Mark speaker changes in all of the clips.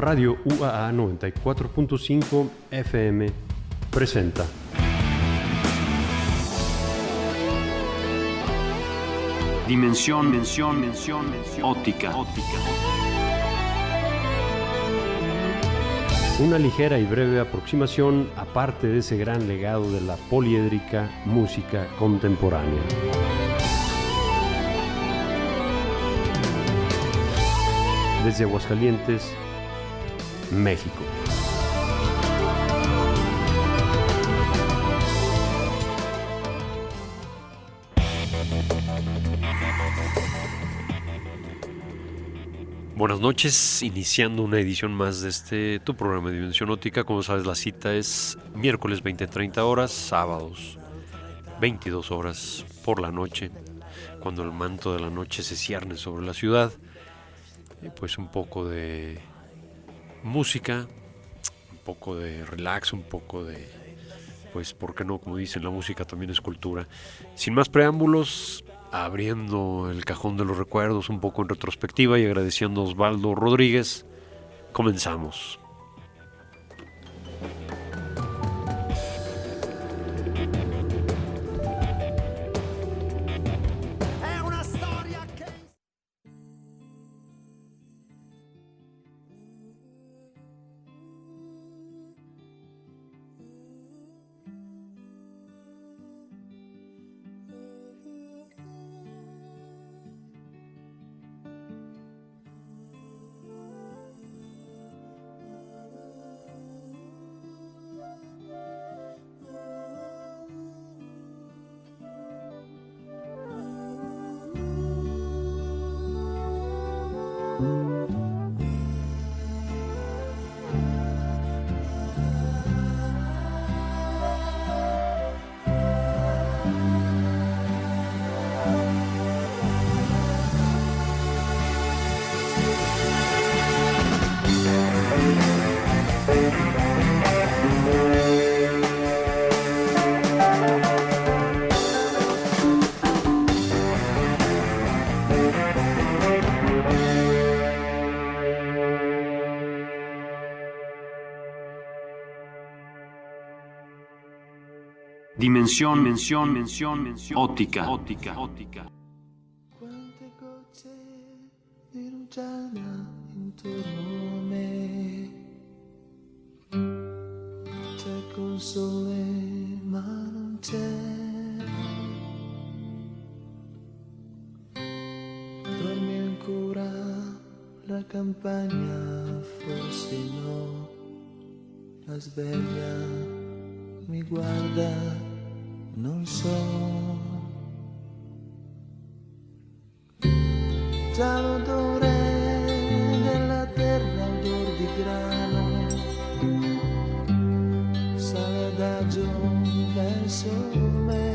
Speaker 1: Radio UAA 94.5 FM presenta.
Speaker 2: Dimensión, mención, mención, mención, óptica, óptica.
Speaker 1: Una ligera y breve aproximación aparte de ese gran legado de la poliédrica música contemporánea. Desde Aguascalientes, México. Buenas noches, iniciando una edición más de este tu programa de Dimensión Óptica. Como sabes, la cita es miércoles 20-30 horas, sábados 22 horas por la noche, cuando el manto de la noche se cierne sobre la ciudad. pues un poco de música, un poco de relax, un poco de, pues, ¿por qué no? Como dicen, la música también es cultura. Sin más preámbulos, abriendo el cajón de los recuerdos un poco en retrospectiva y agradeciendo a Osvaldo Rodríguez, comenzamos.
Speaker 2: Dimensión, mención, mención, mención, óptica, óptica, óptica.
Speaker 3: Quante gocce di rugiada intorno a me. C'è col sole ma non c'è. Dormi ancora la campagna, forse no. La sveglia mi guarda non so. Già l'odore della terra, odor di grano, sale adagio verso me.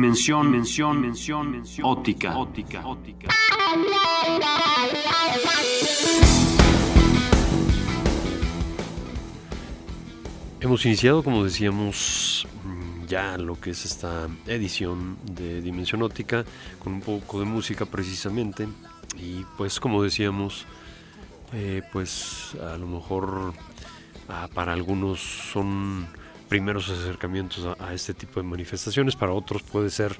Speaker 2: Dimensión, mención, mención, mención, óptica, óptica, óptica.
Speaker 1: Hemos iniciado, como decíamos, mm, ya lo que es esta edición de Dimensión Óptica con un poco de música precisamente y pues como decíamos, eh, pues a lo mejor ah, para algunos son primeros acercamientos a, este tipo de manifestaciones, para otros puede ser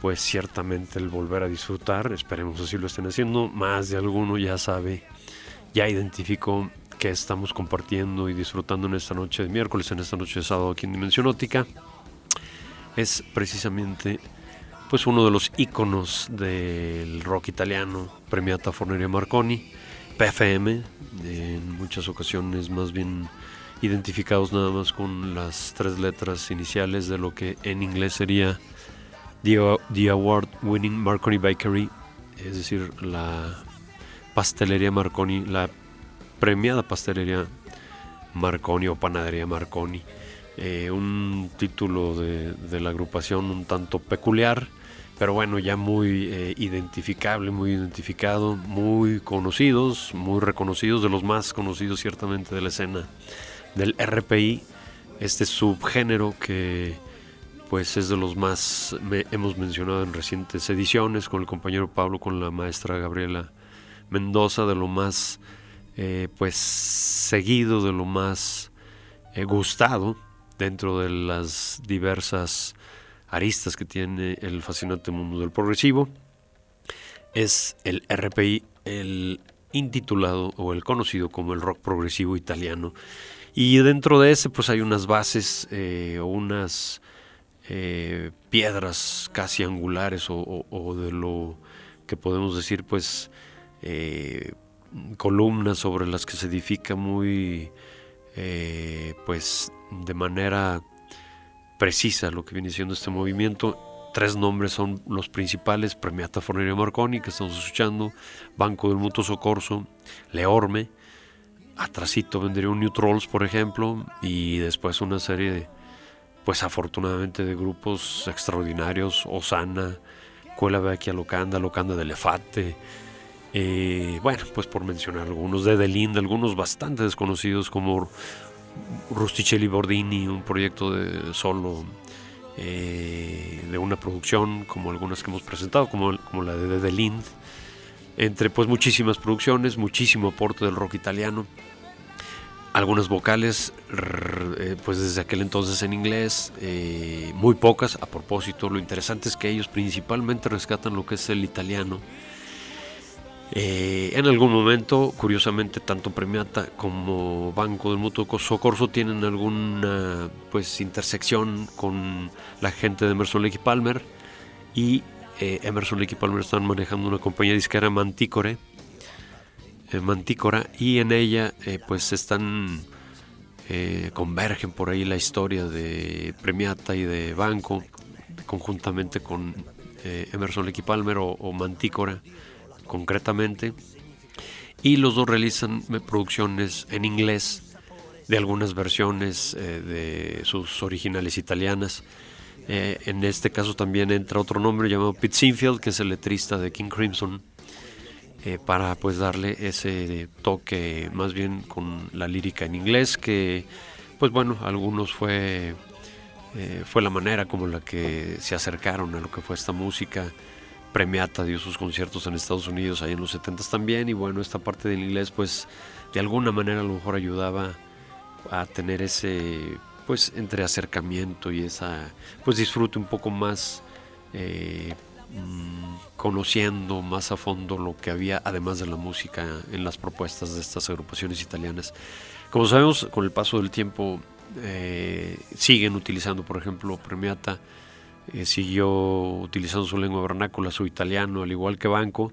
Speaker 1: pues ciertamente el volver a disfrutar, esperemos así lo estén haciendo, más de alguno ya sabe, ya identificó que estamos compartiendo y disfrutando en esta noche de miércoles, en esta noche de sábado aquí en Dimensión Óptica, es precisamente pues uno de los íconos del rock italiano, Premiata Forneria Marconi, PFM, en muchas ocasiones más bien identificados nada más con las tres letras iniciales de lo que en inglés sería The, the Award Winning Marconi Bakery, es decir, la pastelería Marconi, la premiada pastelería Marconi o panadería Marconi. Eh, un título de, de, la agrupación un tanto peculiar, pero bueno, ya muy eh, identificable, muy identificado, muy conocidos, muy reconocidos, de los más conocidos ciertamente de la escena del RPI, este subgénero que pues es de los más hemos mencionado en recientes ediciones con el compañero Pablo, con la maestra Gabriela Mendoza, de lo más eh, pues seguido, de lo más eh, gustado dentro de las diversas aristas que tiene el fascinante mundo del progresivo. Es el RPI, el intitulado o el conocido como el rock progresivo italiano. Y dentro de ese pues hay unas bases eh, o unas eh, piedras casi angulares o, de lo que podemos decir pues eh, columnas sobre las que se edifica muy pues de manera precisa lo que viene siendo este movimiento. Tres nombres son los principales Premiata Forneria Marconi que estamos escuchando Banco del Mutuo Socorso Leorme atrasito vendría un New Trolls por ejemplo y después una serie de pues afortunadamente de grupos extraordinarios, Osana, Cuela Vecchia Locanda, Locanda de Elefante, eh, bueno, pues por mencionar algunos, de Delind, algunos bastante desconocidos como Rusticelli Bordini, un proyecto de solo eh, de una producción como algunas que hemos presentado, como, como la de Delind, entre pues muchísimas producciones, muchísimo aporte del rock italiano algunas vocales, eh, pues desde aquel entonces en inglés, eh, muy pocas. A propósito, lo interesante es que ellos principalmente rescatan lo que es el italiano. Eh, en algún momento, curiosamente, tanto Premiata como Banco del Mutuo Socorso tienen alguna pues intersección con la gente de Emerson Lake Palmer y Emerson Lake Palmer están manejando una compañía disquera Manticore eh, y en ella eh, pues están eh, convergen por ahí la historia de Premiata y de Banco conjuntamente con Emerson Lecky Palmer o, Mantícora concretamente. Y los dos realizan producciones en inglés de algunas versiones de sus originales italianas en este caso también entra otro nombre llamado Pete Sinfield que es el letrista de King Crimson eh, para pues darle ese toque más bien con la lírica en inglés que pues bueno algunos fue eh, fue la manera como la que se acercaron a lo que fue esta música. Premiata dio sus conciertos en Estados Unidos ahí en los 70 también y bueno esta parte del inglés pues de alguna manera a lo mejor ayudaba a tener ese pues entre acercamiento y esa pues disfrute un poco más eh, Mm, conociendo más a fondo lo que había, además de la música, en las propuestas de estas agrupaciones italianas. Como sabemos, con el paso del tiempo eh, siguen utilizando, por ejemplo, Premiata eh, siguió utilizando su lengua vernácula, su italiano, al igual que Banco,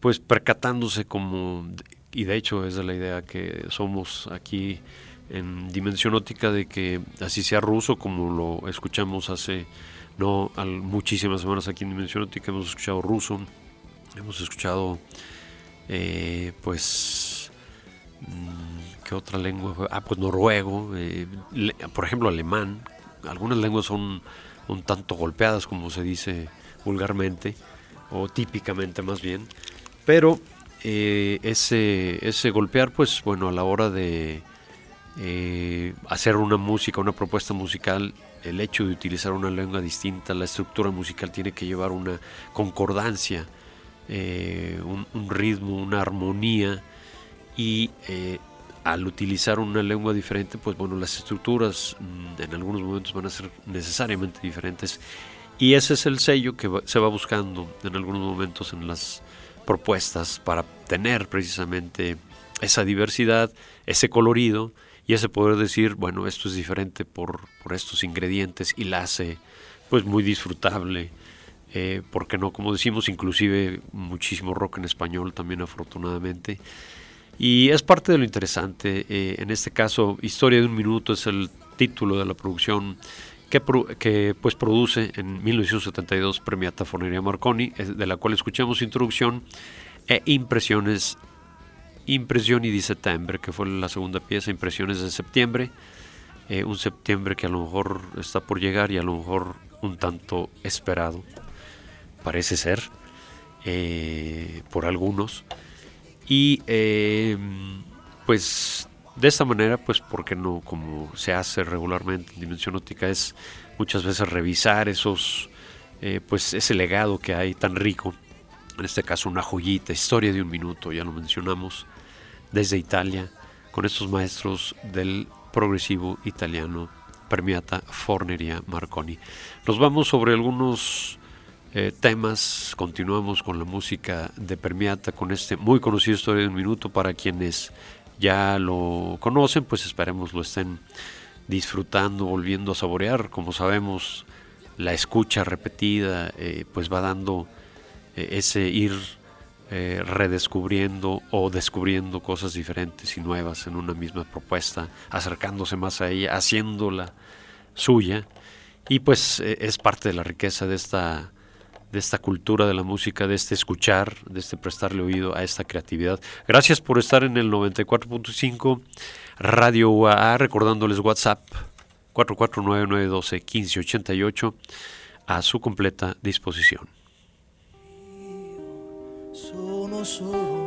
Speaker 1: pues percatándose como, y de hecho es de la idea que somos aquí en Dimensión Óptica, de que así sea ruso como lo escuchamos hace no muchísimas semanas aquí en Dimensión Óptica hemos escuchado ruso, hemos escuchado eh, pues mm, ¿qué otra lengua? Ah, pues noruego, eh, por ejemplo alemán. Algunas lenguas son un tanto golpeadas como se dice vulgarmente o típicamente más bien, pero eh, ese, ese golpear pues bueno a la hora de hacer una música, una propuesta musical el hecho de utilizar una lengua distinta, la estructura musical tiene que llevar una concordancia, eh, un, ritmo, una armonía y eh, al utilizar una lengua diferente, pues bueno, las estructuras mm, en algunos momentos van a ser necesariamente diferentes y ese es el sello que se va buscando en algunos momentos en las propuestas para tener precisamente esa diversidad, ese colorido y ese poder decir, bueno, esto es diferente por, estos ingredientes y la hace pues muy disfrutable. Eh, porque no, como decimos, inclusive muchísimo rock en español también afortunadamente. Y es parte de lo interesante. Eh, en este caso, Historia de un Minuto es el título de la producción que, que pues produce en 1972 Premiata Fonería Marconi, de la cual escuchamos introducción e impresiones Impresioni di Septiembre, que fue la segunda pieza, Impresiones de Septiembre. Eh, un septiembre que a lo mejor está por llegar y a lo mejor un tanto esperado, parece ser, eh, por algunos. Y eh, pues de esta manera, pues porque no, como se hace regularmente en Dimensión Óptica, es muchas veces revisar esos, pues ese legado que hay tan rico, en este caso una joyita, historia de un minuto, ya lo mencionamos, desde Italia con estos maestros del progresivo italiano Permiata Forneria Marconi. Nos vamos sobre algunos eh, temas, continuamos con la música de Permiata, con este muy conocido Historia de un Minuto para quienes ya lo conocen, pues esperemos lo estén disfrutando, volviendo a saborear. Como sabemos, la escucha repetida, eh, pues va dando eh, ese ir eh, redescubriendo o descubriendo cosas diferentes y nuevas en una misma propuesta, acercándose más a ella, haciéndola suya. Y pues es parte de la riqueza de esta, de esta cultura de la música, de este escuchar, de este prestarle oído a esta creatividad. Gracias por estar en el 94.5 Radio UAA, recordándoles WhatsApp 449-912-1588 a su completa disposición.
Speaker 3: Dimensión, mención,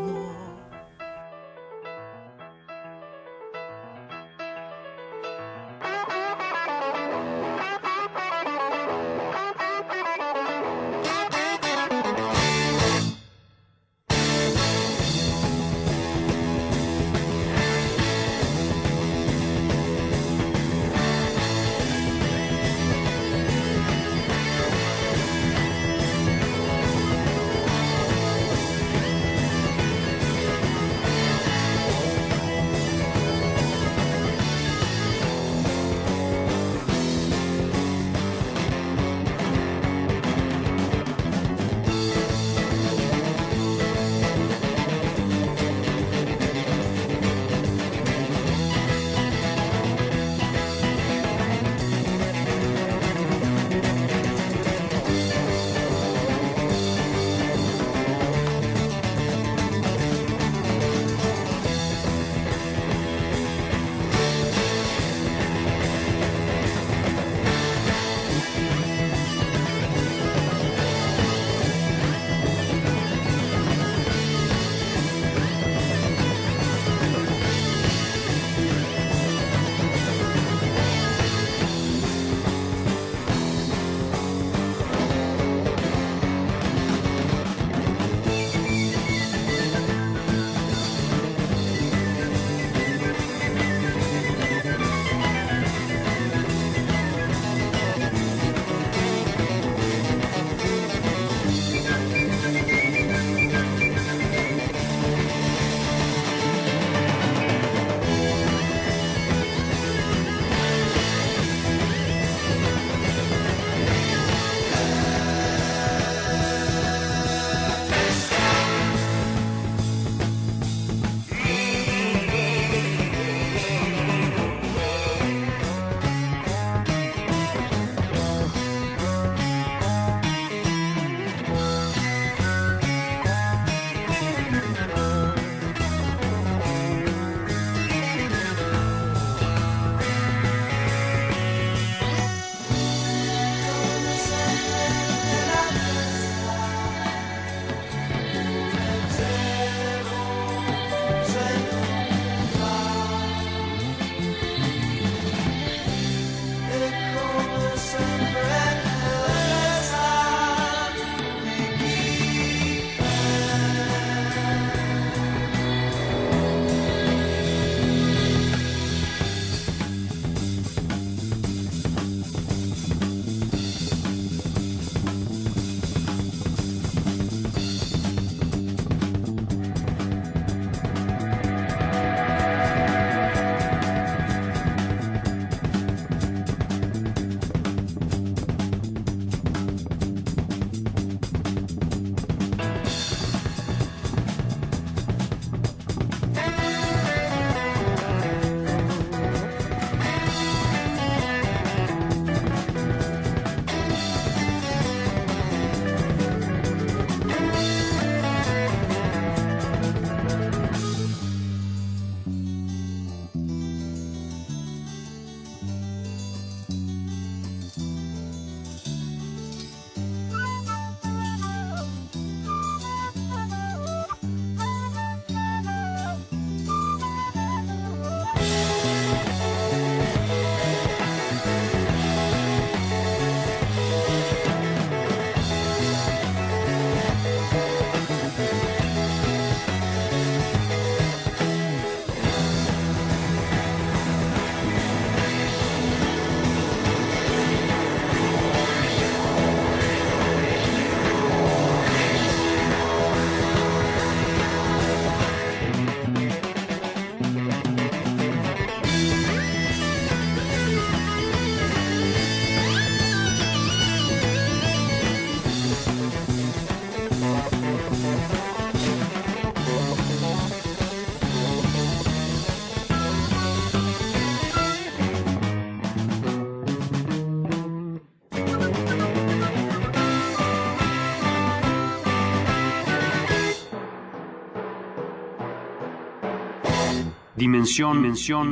Speaker 3: mención, mención,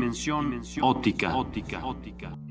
Speaker 3: óptica, óptica, óptica.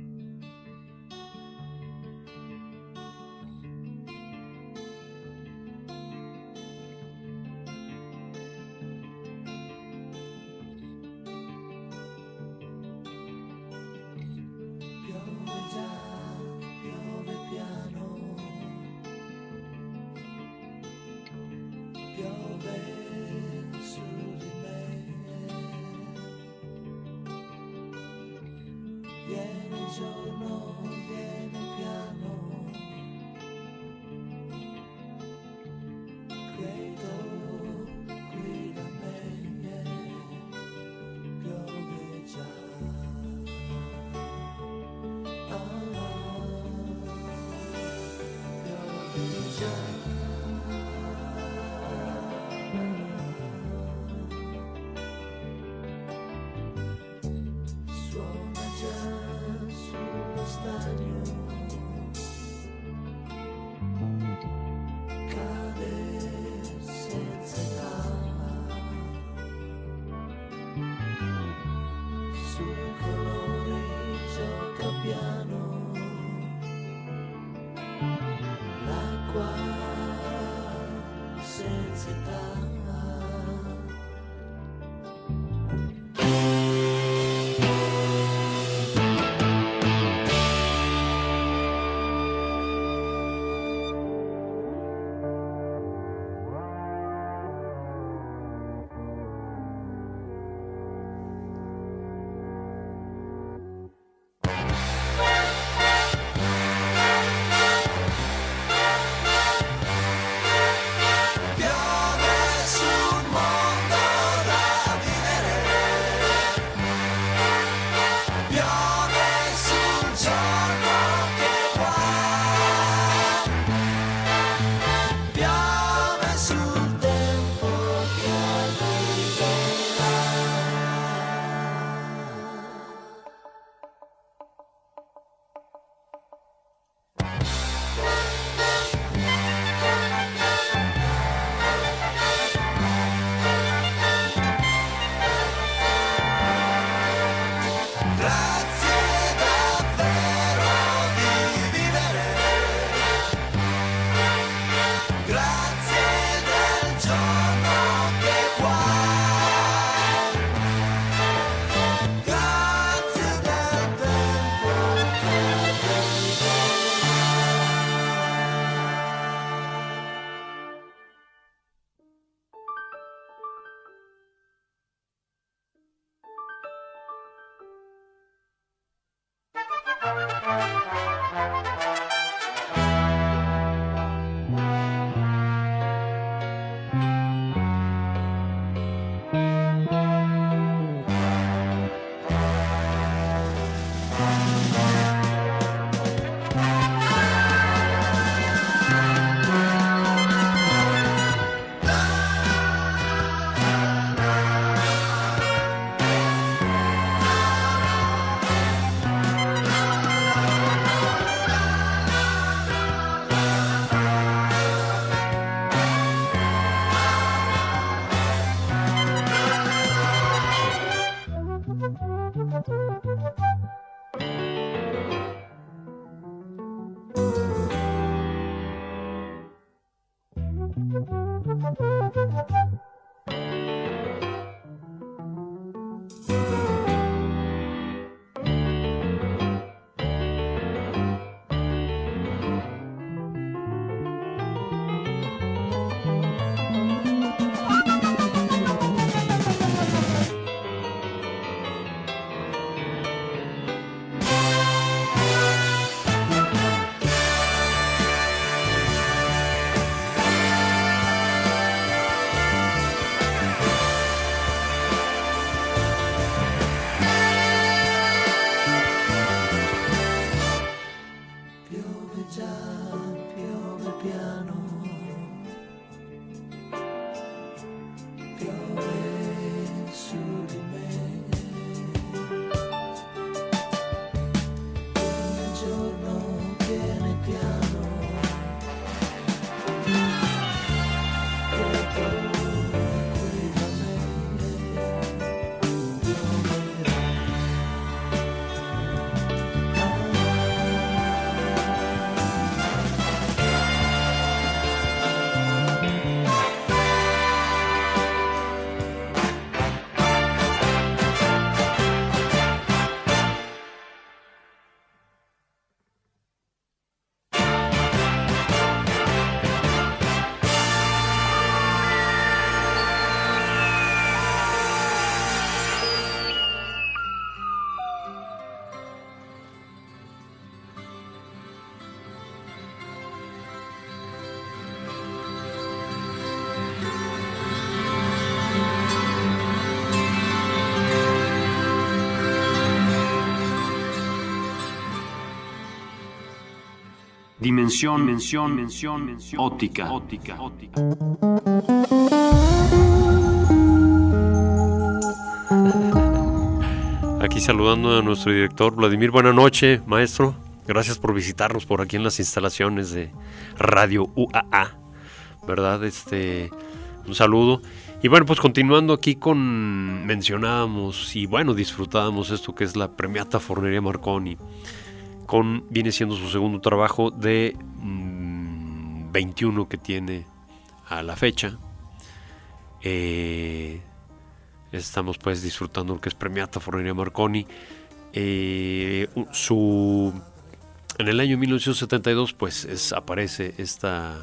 Speaker 2: Dimensión, mención, mención, mención, óptica, óptica, óptica.
Speaker 1: Aquí saludando a nuestro director Vladimir. Buenas noches, maestro. Gracias por visitarnos por aquí en las instalaciones de Radio UAA. ¿Verdad? Este, un saludo. Y bueno, pues continuando aquí con mencionábamos y bueno, disfrutábamos esto que es la premiata Fornería Marconi. Con viene siendo su segundo trabajo de 21 mm, que tiene a la fecha. Eh, estamos pues disfrutando lo que es premiata Fornería Marconi. Eh, su en el año 1972 pues aparece esta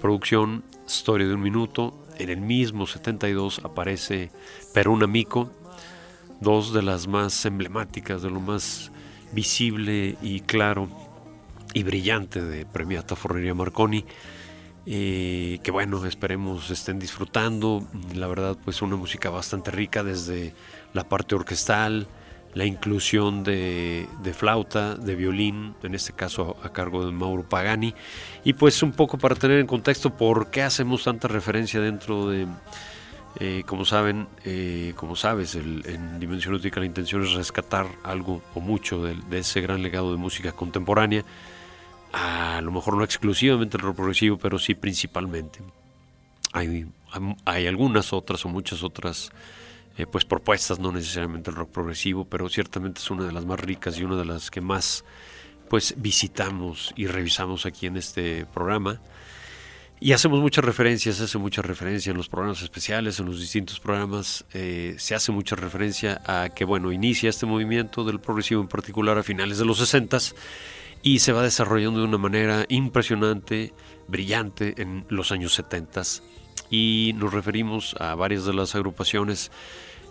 Speaker 1: producción Historia de un Minuto. En el mismo 72 aparece Perú Amico, dos de las más emblemáticas, de lo más visible y claro y brillante de Premiata Fornería Marconi. Eh, que bueno, esperemos estén disfrutando. La verdad, pues una música bastante rica desde la parte orquestal, la inclusión de, flauta, de violín, en este caso a cargo de Mauro Pagani, y pues un poco para tener en contexto por qué hacemos tanta referencia dentro de, eh, como saben, eh, como sabes, en Dimensión Óptica la intención es rescatar algo o mucho de, ese gran legado de música contemporánea, a lo mejor no exclusivamente el rock progresivo, pero sí principalmente. Hay, hay algunas otras o muchas otras eh, pues propuestas, no necesariamente el rock progresivo, pero ciertamente es una de las más ricas y una de las que más pues visitamos y revisamos aquí en este programa. Y hacemos muchas referencias, se hace mucha referencia en los programas especiales, en los distintos programas, eh, se hace mucha referencia a que, bueno, inicia este movimiento del progresivo en particular a finales de los 60 y se va desarrollando de una manera impresionante, brillante en los años 70 y nos referimos a varias de las agrupaciones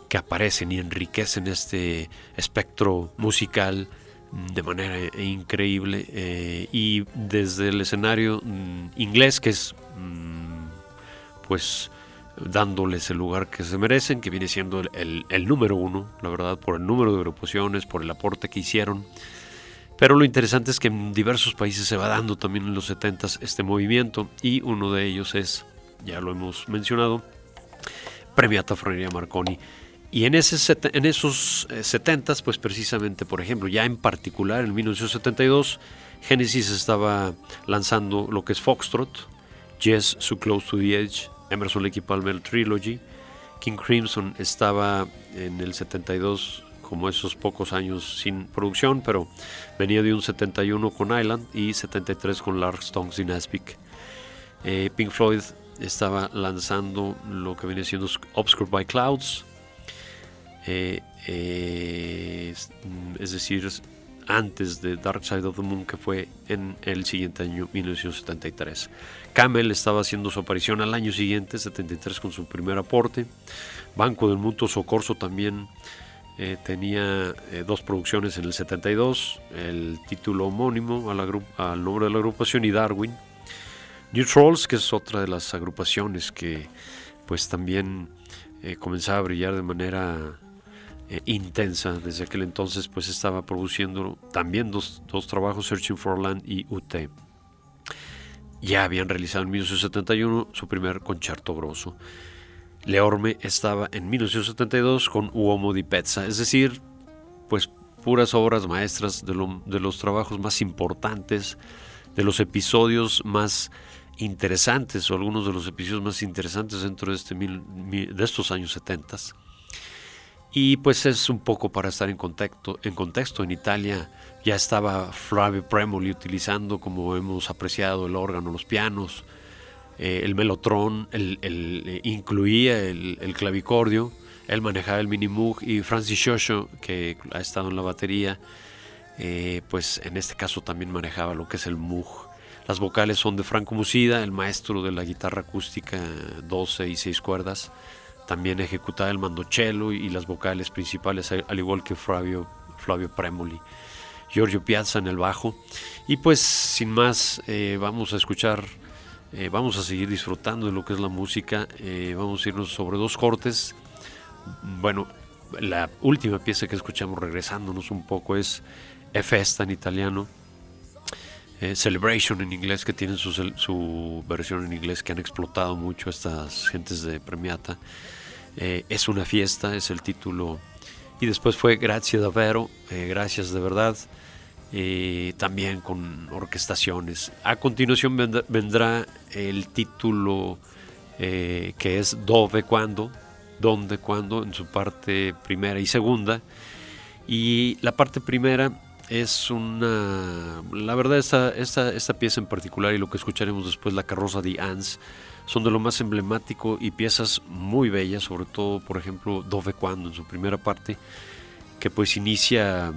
Speaker 1: que aparecen y enriquecen este espectro musical de manera increíble eh, y desde el escenario mm, inglés que es mm, pues dándoles el lugar que se merecen que viene siendo el, número uno la verdad por el número de agrupaciones por el aporte que hicieron. Pero lo interesante es que en diversos países se va dando también en los 70 este movimiento y uno de ellos es ya lo hemos mencionado Premiata Frenería Marconi y en, ese, esos 70 eh, pues precisamente, por ejemplo, ya en particular en 1972, Genesis estaba lanzando lo que es Foxtrot, Jazz So Close to the Edge, Emerson Lake Palmer Trilogy, King Crimson estaba en el 72 como esos pocos años sin producción, pero venía de un 71 con Island y 73 con Lark Stones in Aspic. Eh, Pink Floyd estaba lanzando lo que viene siendo Obscured by Clouds, eh, eh, es decir, antes de Dark Side of the Moon, que fue en el siguiente año, 1973. Camel estaba haciendo su aparición al año siguiente, 73, con su primer aporte. Banco del Mundo Socorso también eh, tenía dos producciones en el 72, el título homónimo al nombre de la agrupación y Darwin. New Trolls, que es otra de las agrupaciones que pues también comenzaba a brillar de manera eh, intensa. Desde aquel entonces pues estaba produciendo también dos, trabajos, Searching for Land y UT. Ya habían realizado en 1971 su primer concierto grosso. Leorme estaba en 1972 con Uomo di Pezza, es decir, pues puras obras maestras de, de los trabajos más importantes, de los episodios más interesantes o algunos de los episodios más interesantes dentro de, este de estos años 70 y pues es un poco para estar en contexto. En, contexto. en Italia ya estaba Flavio Premoli utilizando, como hemos apreciado, el órgano, los pianos, eh, el melotrón, el, eh, incluía el, clavicordio, él manejaba el mini Moog y Francis Shosho, que ha estado en la batería, eh, pues en este caso también manejaba lo que es el Moog. Las vocales son de Franco Musida, el maestro de la guitarra acústica 12 y 6 cuerdas también ejecutaba el mandocello y las vocales principales, al igual que Flavio, Flavio Premoli. Giorgio Piazza en el bajo. Y pues sin más, eh, vamos a escuchar, eh, vamos a seguir disfrutando de lo que es la música. Eh, vamos a irnos sobre dos cortes. Bueno, la última pieza que escuchamos regresándonos un poco es E Festa en italiano. Celebration en inglés, que tienen su, su versión en inglés, que han explotado mucho estas gentes de Premiata. Eh, es una fiesta, es el título. Y después fue Grazie davvero, eh, gracias de verdad, también con orquestaciones. A continuación vendrá, vendrá el título eh, que es Dove Cuando, Donde Cuando, en su parte primera y segunda. Y la parte primera es una... La verdad, esta, esta, esta pieza en particular y lo que escucharemos después, La carroza de Ans, son de lo más emblemático y piezas muy bellas, sobre todo, por ejemplo, Dove Cuando en su primera parte, que pues inicia,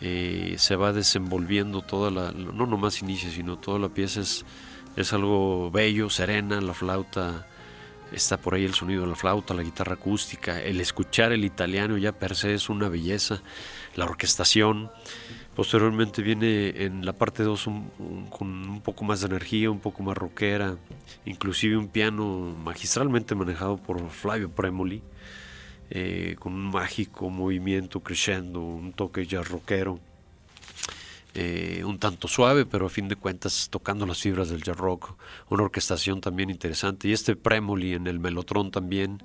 Speaker 1: eh, se va desenvolviendo toda la, no nomás inicia, sino toda la pieza es, es algo bello, serena, la flauta, está por ahí el sonido de la flauta, la guitarra acústica, el escuchar el italiano ya per se es una belleza, la orquestación. Posteriormente viene en la parte 2 con un poco más de energía, un poco más rockera, inclusive un piano magistralmente manejado por Flavio Premoli, eh, con un mágico movimiento crescendo, un toque ya rockero, eh, un tanto suave, pero a fin de cuentas tocando las fibras del jazz rock, una orquestación también interesante. Y este Premoli en el Melotron también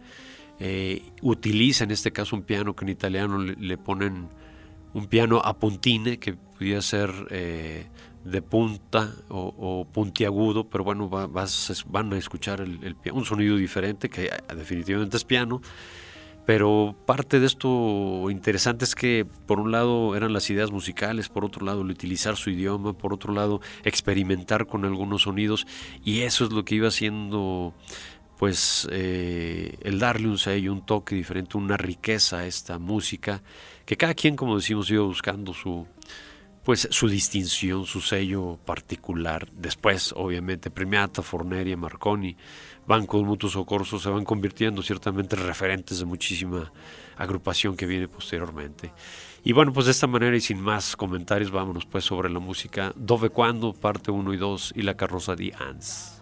Speaker 1: eh, utiliza en este caso un piano que en italiano le ponen un piano a puntine que pudiera ser eh, de punta o, puntiagudo, pero bueno, va, vas, van a escuchar el, un sonido diferente que definitivamente es piano. Pero parte de esto interesante es que por un lado eran las ideas musicales, por otro lado el utilizar su idioma, por otro lado experimentar con algunos sonidos y eso es lo que iba haciendo pues eh, el darle un sello, un toque diferente, una riqueza a esta música, que cada quien, como decimos, iba buscando su, pues, su distinción, su sello particular. Después, obviamente, Premiata, Forneria, Marconi, Banco Mutuo Socorso se van convirtiendo ciertamente en referentes de muchísima agrupación que viene posteriormente. Y bueno, pues de esta manera y sin más comentarios, vámonos pues sobre la música Dove Cuando, parte 1 y 2 y la carroza de Ans.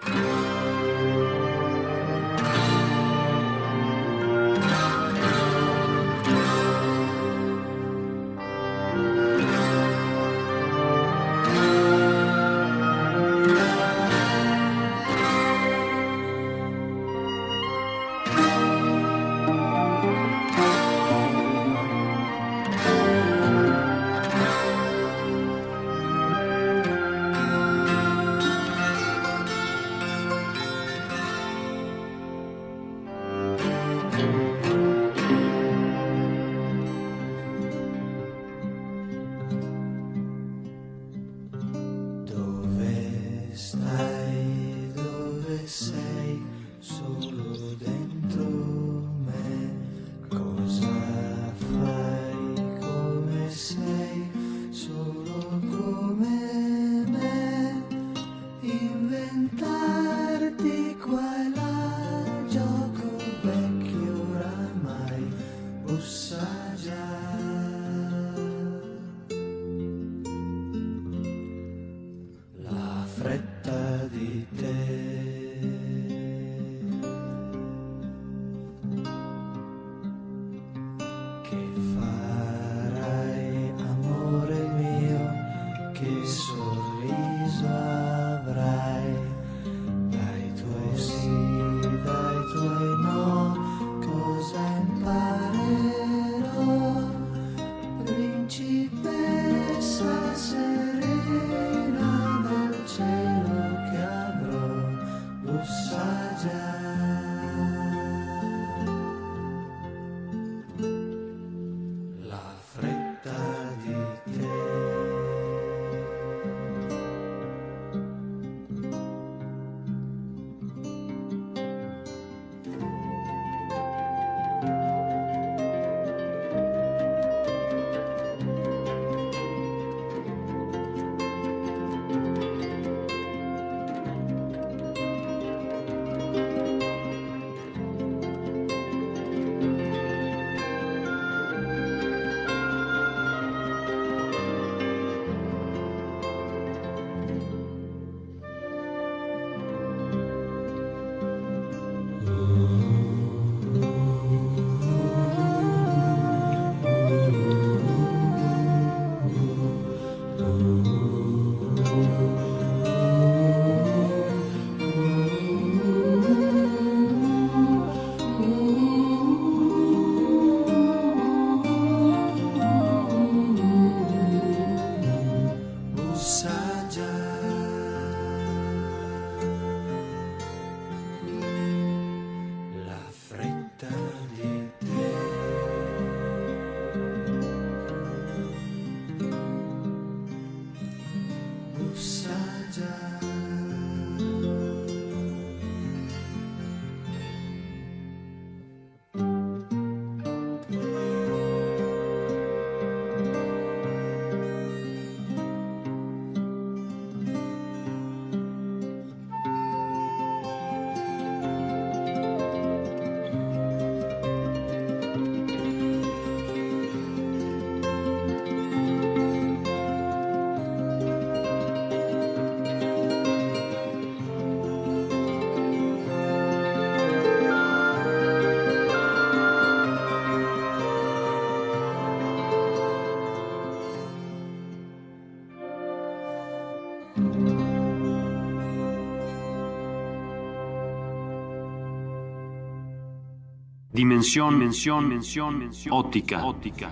Speaker 2: Dimensión, mención, mención, óptica, óptica,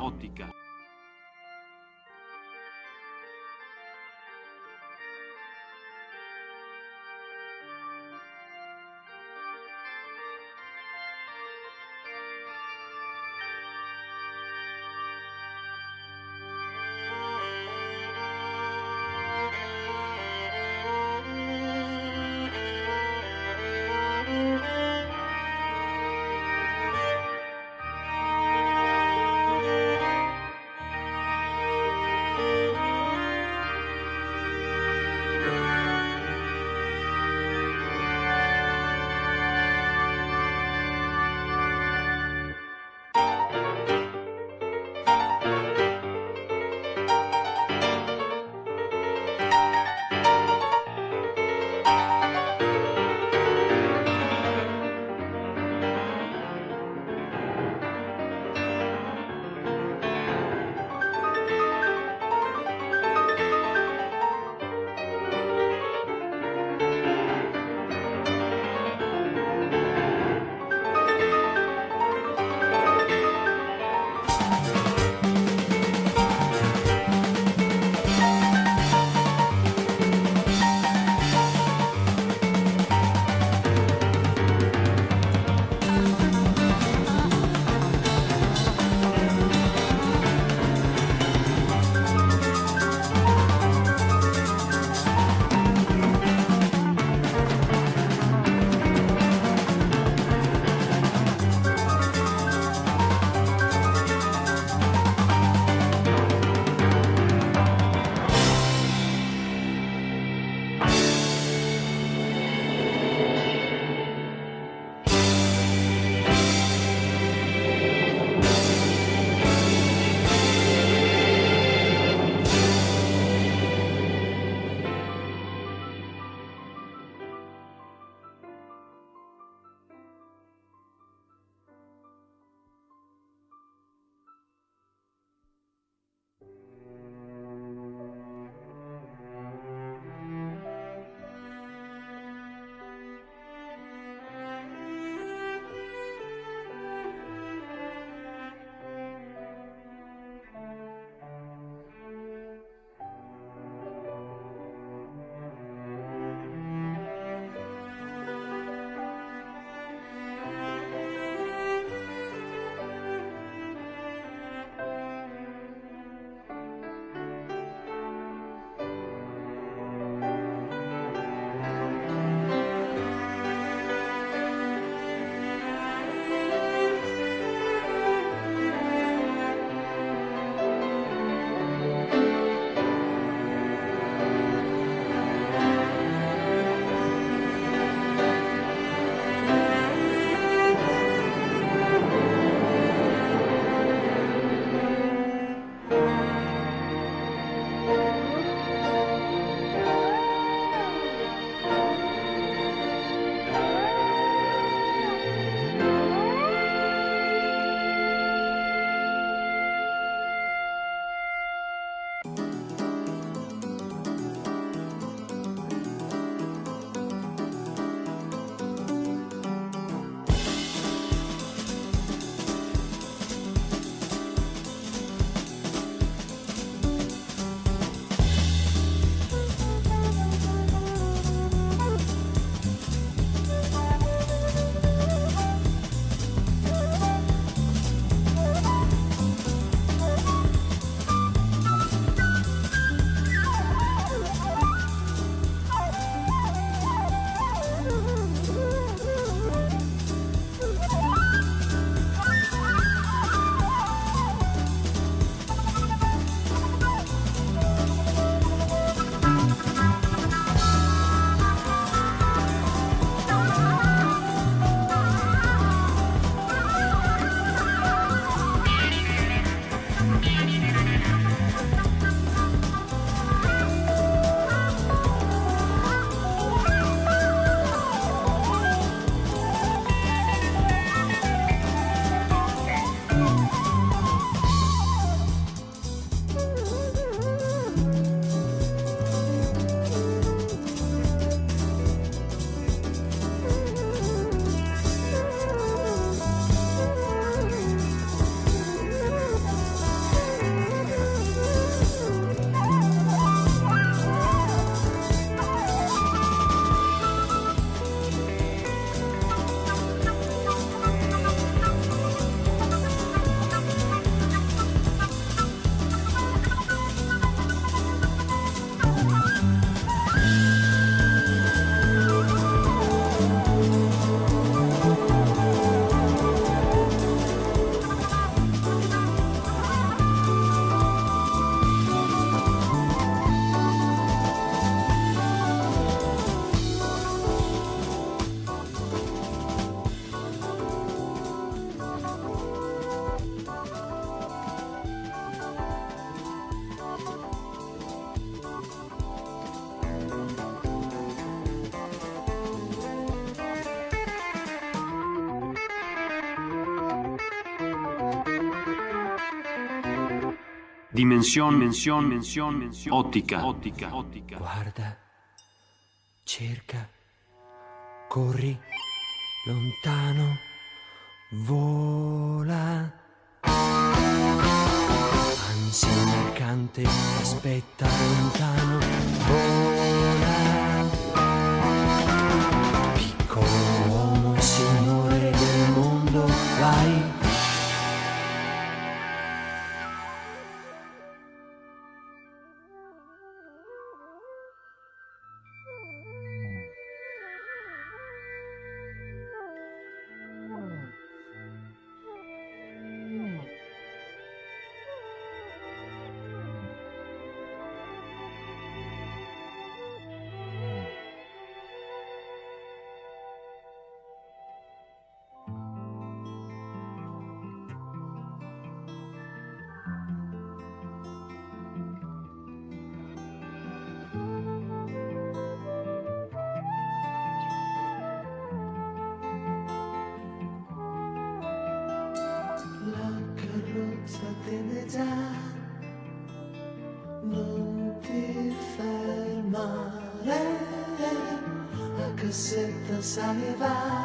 Speaker 2: dimensión, dimensión, dimensión, óptica. óptica.
Speaker 3: Guarda partene già, non ti fermare, a cassetta sale va.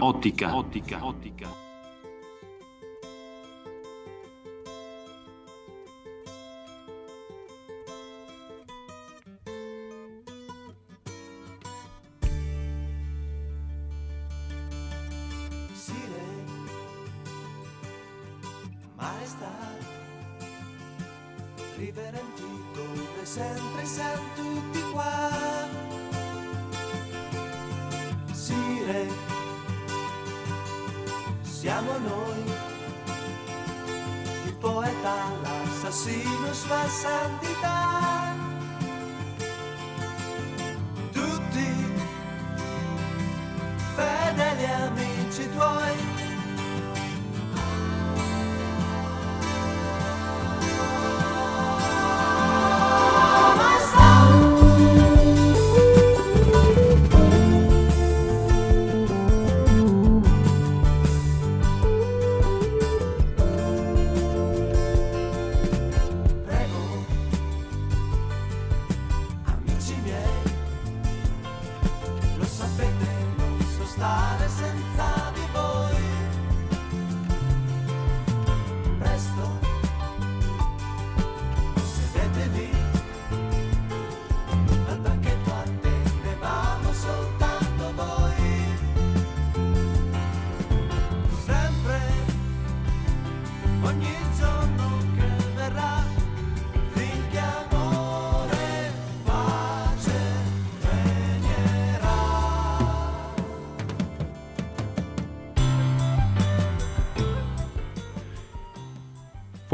Speaker 3: Óptica. Dimensión, mención, mención, mención, óptica, óptica, óptica.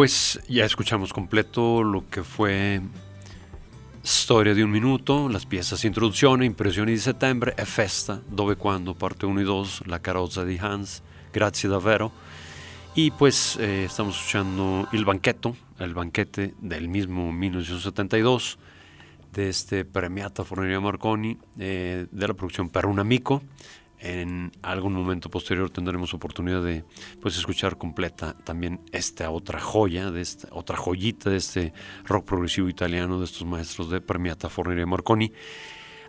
Speaker 1: Pues ya escuchamos completo lo que fue Storia de un minuto, las piezas Introduzione, Impressioni di settembre e Festa, dove quando, parte 1 y 2, La carrozza di Hans, Grazie davvero. Y pues eh, estamos escuchando El Banqueto, el banquete del mismo 1972, de este Premiata Forneria Marconi, eh, de la producción Per un Amico. En algún momento posterior tendremos oportunidad de pues, escuchar completa también esta otra joya, de esta, otra joyita de este rock progresivo italiano de estos maestros de Premiata Forneria Marconi.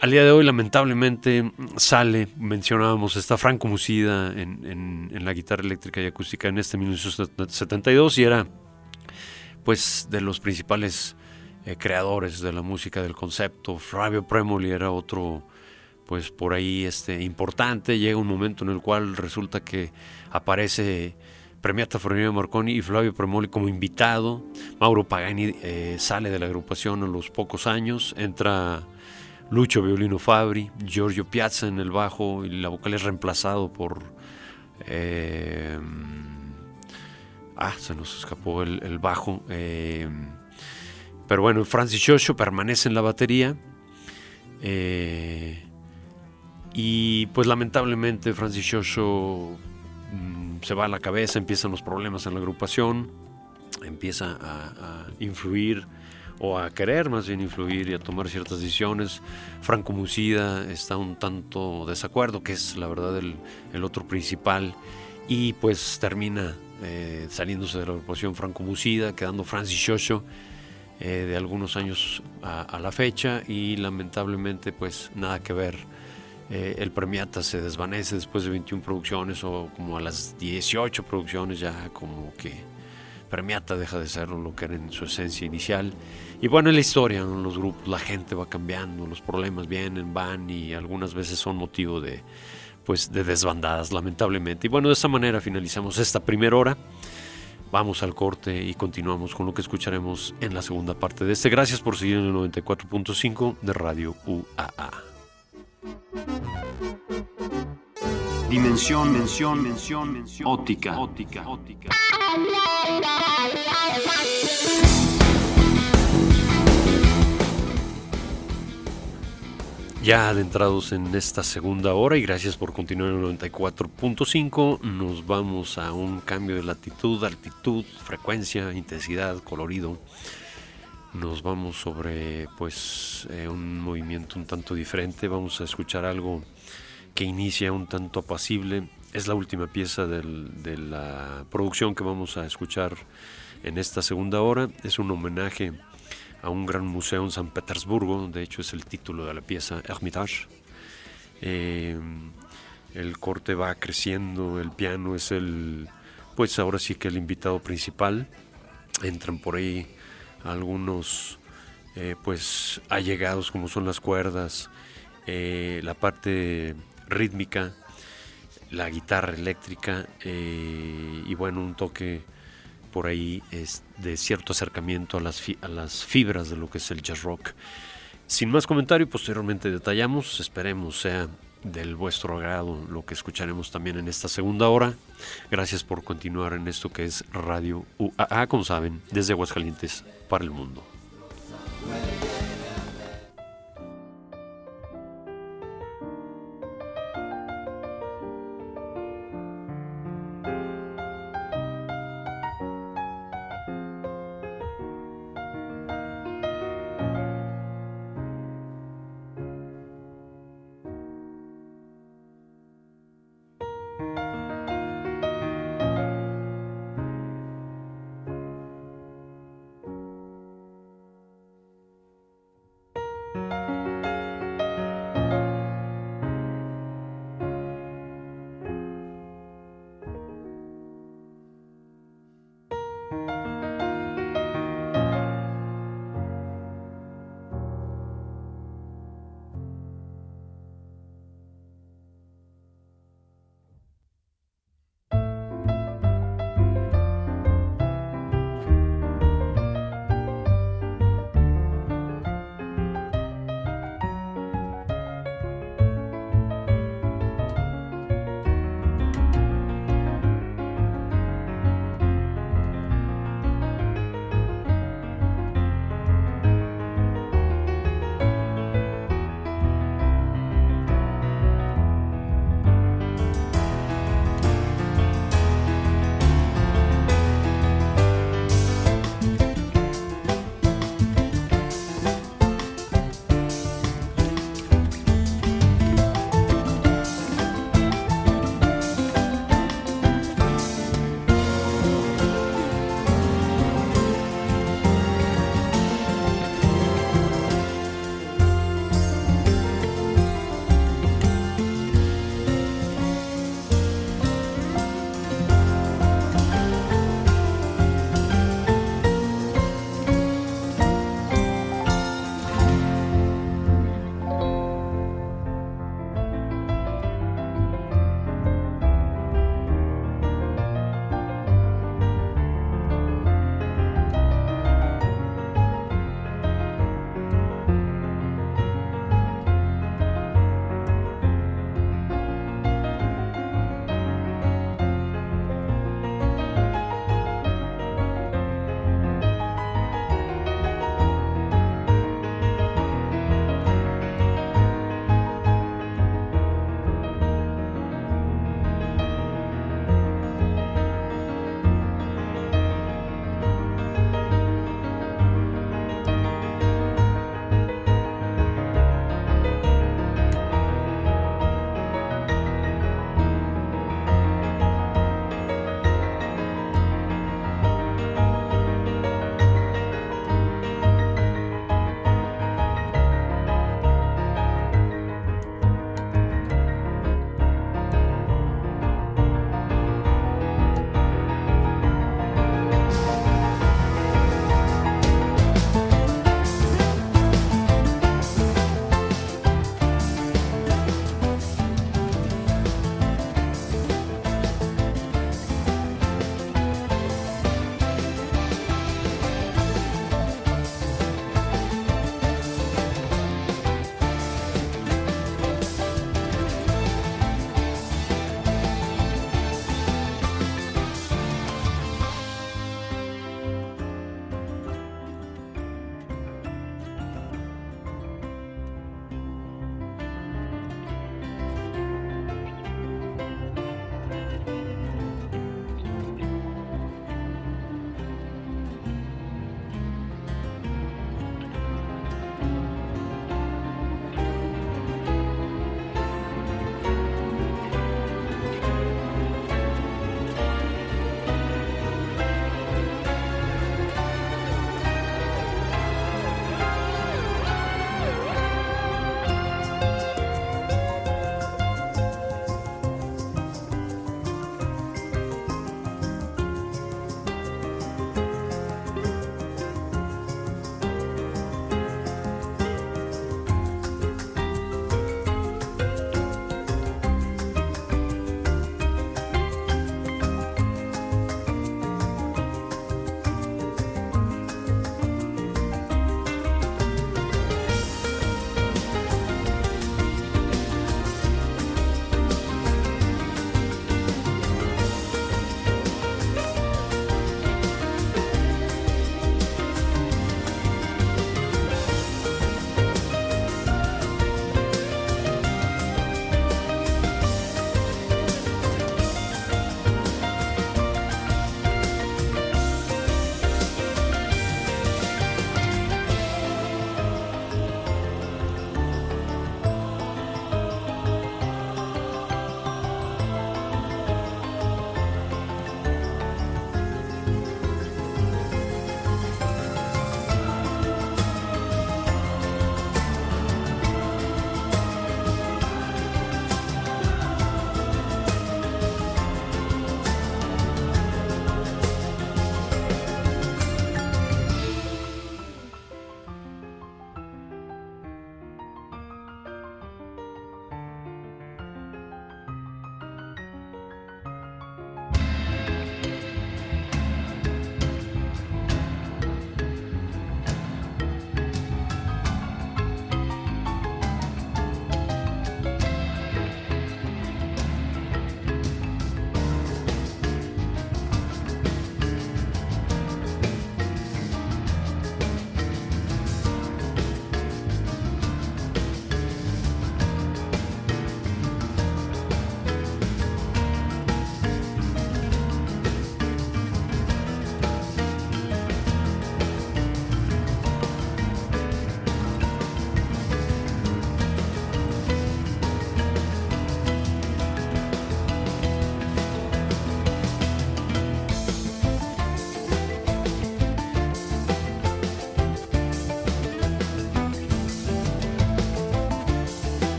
Speaker 1: Al día de hoy, lamentablemente, sale, mencionábamos, está Franco Musida en, la guitarra eléctrica y acústica en este 1972 y era pues de los principales eh, creadores de la música del concepto. Flavio Premoli era otro pues por ahí este, importante. Llega un momento en el cual resulta que aparece Premiata Fornero Marconi y Flavio Premoli como invitado. Mauro Pagani eh, sale de la agrupación a los pocos años. Entra Lucho Violino Fabri, Giorgio Piazza en el bajo y la vocal es reemplazado por... Eh, ah, se nos escapó el, bajo. Eh, pero bueno, Francis Shosho permanece en la batería. Eh, y pues lamentablemente Francis Shosho mm, se va a la cabeza, empiezan los problemas en la agrupación, empieza a, influir o a querer más bien influir y a tomar ciertas decisiones. Franco Musida está un tanto desacuerdo, que es la verdad el, otro principal, y pues termina eh, saliéndose de la agrupación Franco Musida, quedando Francis Shosho eh, de algunos años a, a, la fecha y lamentablemente pues nada que ver eh, el Premiata se desvanece después de 21 producciones o como a las 18 producciones ya como que Premiata deja de ser lo que era en su esencia inicial. Y bueno, en la historia, en los grupos, la gente va cambiando, los problemas vienen, van y algunas veces son motivo de, pues, de desbandadas, lamentablemente. Y bueno, de esta manera finalizamos esta primera hora. Vamos al corte y continuamos con lo que escucharemos en la segunda parte de este. Gracias por seguir en el 94.5 de Radio UAA.
Speaker 3: Dimensión, mención, mención, mención, óptica, óptica, óptica.
Speaker 1: Ya adentrados en esta segunda hora y gracias por continuar en el 94.5, nos vamos a un cambio de latitud, altitud, frecuencia, intensidad, colorido. Nos vamos sobre pues eh, un movimiento un tanto diferente, vamos a escuchar algo que inicia un tanto apacible. Es la última pieza de la producción que vamos a escuchar en esta segunda hora. Es un homenaje a un gran museo en San Petersburgo, de hecho es el título de la pieza Hermitage. Eh, el corte va creciendo, el piano es el, pues ahora sí que el invitado principal. Entran por ahí algunos, eh, pues allegados como son las cuerdas, eh, la parte rítmica, la guitarra eléctrica y bueno, un toque por ahí es de cierto acercamiento a las, a las fibras de lo que es el jazz rock. Sin más comentario, posteriormente detallamos, esperemos sea del vuestro agrado lo que escucharemos también en esta segunda hora. Gracias por continuar en esto que es Radio UAA, como saben, desde Aguascalientes para el mundo.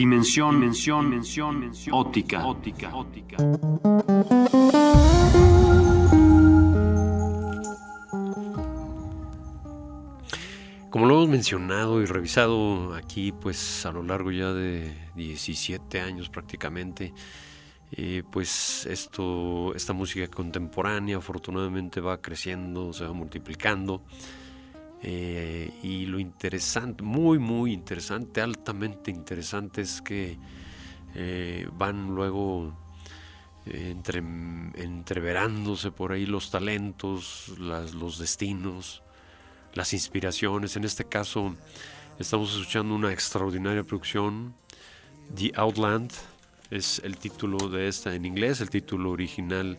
Speaker 2: Dimensión, mención, mención, mención, óptica, óptica, óptica.
Speaker 1: Como lo hemos mencionado y revisado aquí, pues a lo largo ya de 17 años prácticamente, eh, pues esto, esta música contemporánea afortunadamente va creciendo, se va multiplicando. Eh, y lo interesante, muy, muy interesante, altamente interesante es que eh, van luego entre, entreverándose por ahí los talentos, los destinos, las inspiraciones. En este caso estamos escuchando una extraordinaria producción, The Outland, es el título de esta en inglés, el título original,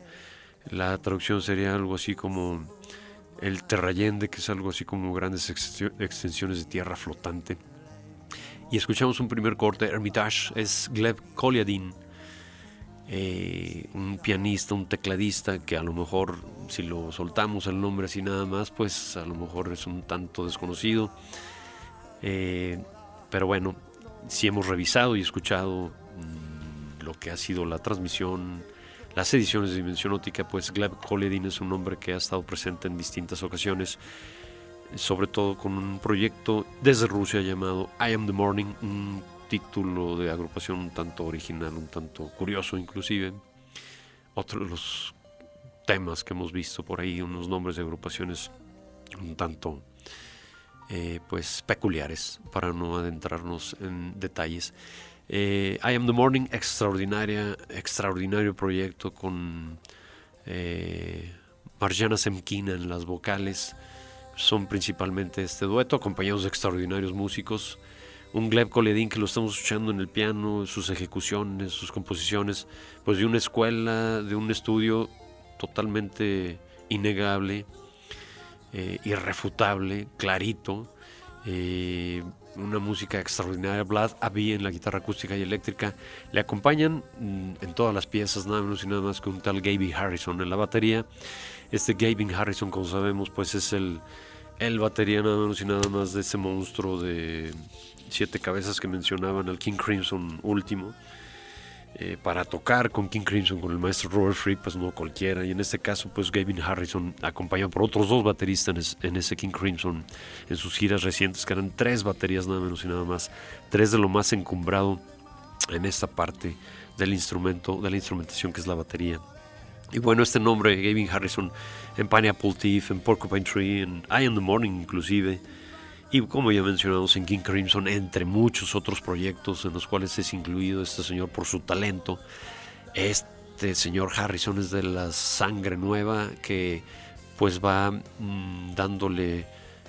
Speaker 1: la traducción sería algo así como el Terrayende, que es algo así como grandes extensiones de tierra flotante. Y escuchamos un primer corte, Hermitage, es Gleb Koliadin, eh, un pianista, un tecladista que a lo mejor si lo soltamos el nombre así nada más, pues a lo mejor es un tanto desconocido. Eh, pero bueno, si hemos revisado y escuchado mm, lo que ha sido la transmisión, las ediciones de Dimensión Óptica, pues Gleb Koledin es un nombre que ha estado presente en distintas ocasiones, sobre todo con un proyecto desde Rusia llamado I Am the Morning, un título de agrupación un tanto original, un tanto curioso inclusive. Otro de los temas que hemos visto por ahí, unos nombres de agrupaciones un tanto eh, pues peculiares para no adentrarnos en detalles. Eh, I Am the Morning, extraordinaria, extraordinario proyecto con eh, Marjana Semkina en las vocales. Son principalmente este dueto, acompañados de extraordinarios músicos un Gleb Koledin que lo estamos escuchando en el piano, sus ejecuciones, sus composiciones, pues de una escuela, de un estudio totalmente innegable, eh, irrefutable, clarito, eh, una música extraordinaria. Vlad Avi en la guitarra acústica y eléctrica le acompañan mm, en todas las piezas, nada menos y nada más que un tal Gaby Harrison en la batería. Este Gaby Harrison, como sabemos, pues es el, el batería nada menos y nada más de ese monstruo de siete cabezas que mencionaban al King Crimson último. Eh, para tocar con King Crimson, con el maestro Robert Fripp, pues no cualquiera. Y en este caso, pues Gavin Harrison, acompañado por otros dos bateristas en, ese King Crimson, en sus giras recientes, que eran tres baterías nada menos y nada más, tres de lo más encumbrado en esta parte del instrumento, de la instrumentación que es la batería. Y bueno, este nombre, Gavin Harrison, en Pineapple Thief, en Porcupine Tree, en I Am the Morning inclusive, y como ya mencionamos en King Crimson, entre muchos otros proyectos en los cuales es incluido este señor por su talento. Este señor Harrison es de la sangre nueva que pues va mm, dándole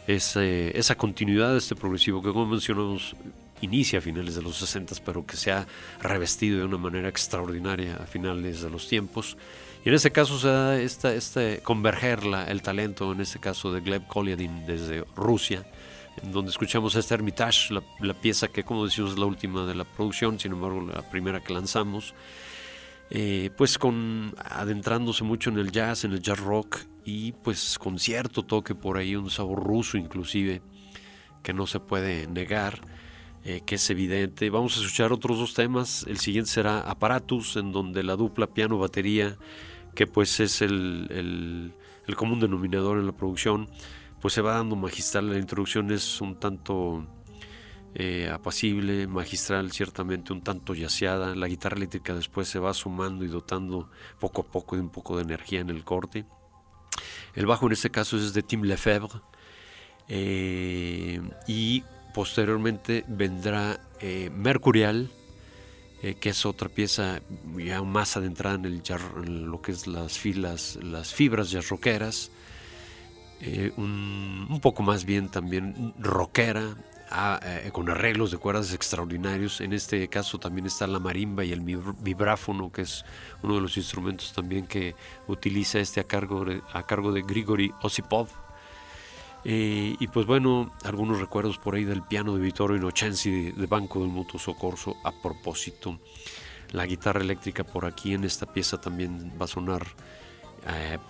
Speaker 1: ese, esa continuidad a este progresivo que como mencionamos inicia a finales de los 60 pero que se ha revestido de una manera extraordinaria a finales de los tiempos. Y en este caso se da esta, este converger el talento, en este caso de Gleb Kolyadin desde Rusia, en donde escuchamos esta Hermitage, la, pieza que como decimos es la última de la producción, sin embargo la primera que lanzamos, eh, pues con adentrándose mucho en el jazz, en el jazz rock y pues con cierto toque por ahí, un sabor ruso inclusive, que no se puede negar. Eh, que es evidente. Vamos a escuchar otros dos temas. El siguiente será Aparatus, en donde la dupla piano-batería, que pues es el, el común denominador en la producción, pues se va dando magistral. La introducción es un tanto eh, apacible, magistral, ciertamente un tanto yaceada. La guitarra eléctrica después se va sumando y dotando poco a poco de un poco de energía en el corte. El bajo en este caso es de Tim Lefebvre. Eh, y posteriormente vendrá eh, Mercurial, que es otra pieza ya más adentrada en, el en lo que es las filas, las fibras jazz rockeras eh, un, poco más bien también rockera, ah, eh, con arreglos de cuerdas extraordinarios. En este caso también está la marimba y el vibráfono, que es uno de los instrumentos también que utiliza este a cargo de, a cargo de Grigory Osipov. Eh, y pues bueno, algunos recuerdos por ahí del piano de Vittorio Inocenzi de, Banco del Mutuo Socorso a propósito. La guitarra eléctrica por aquí en esta pieza también va a sonar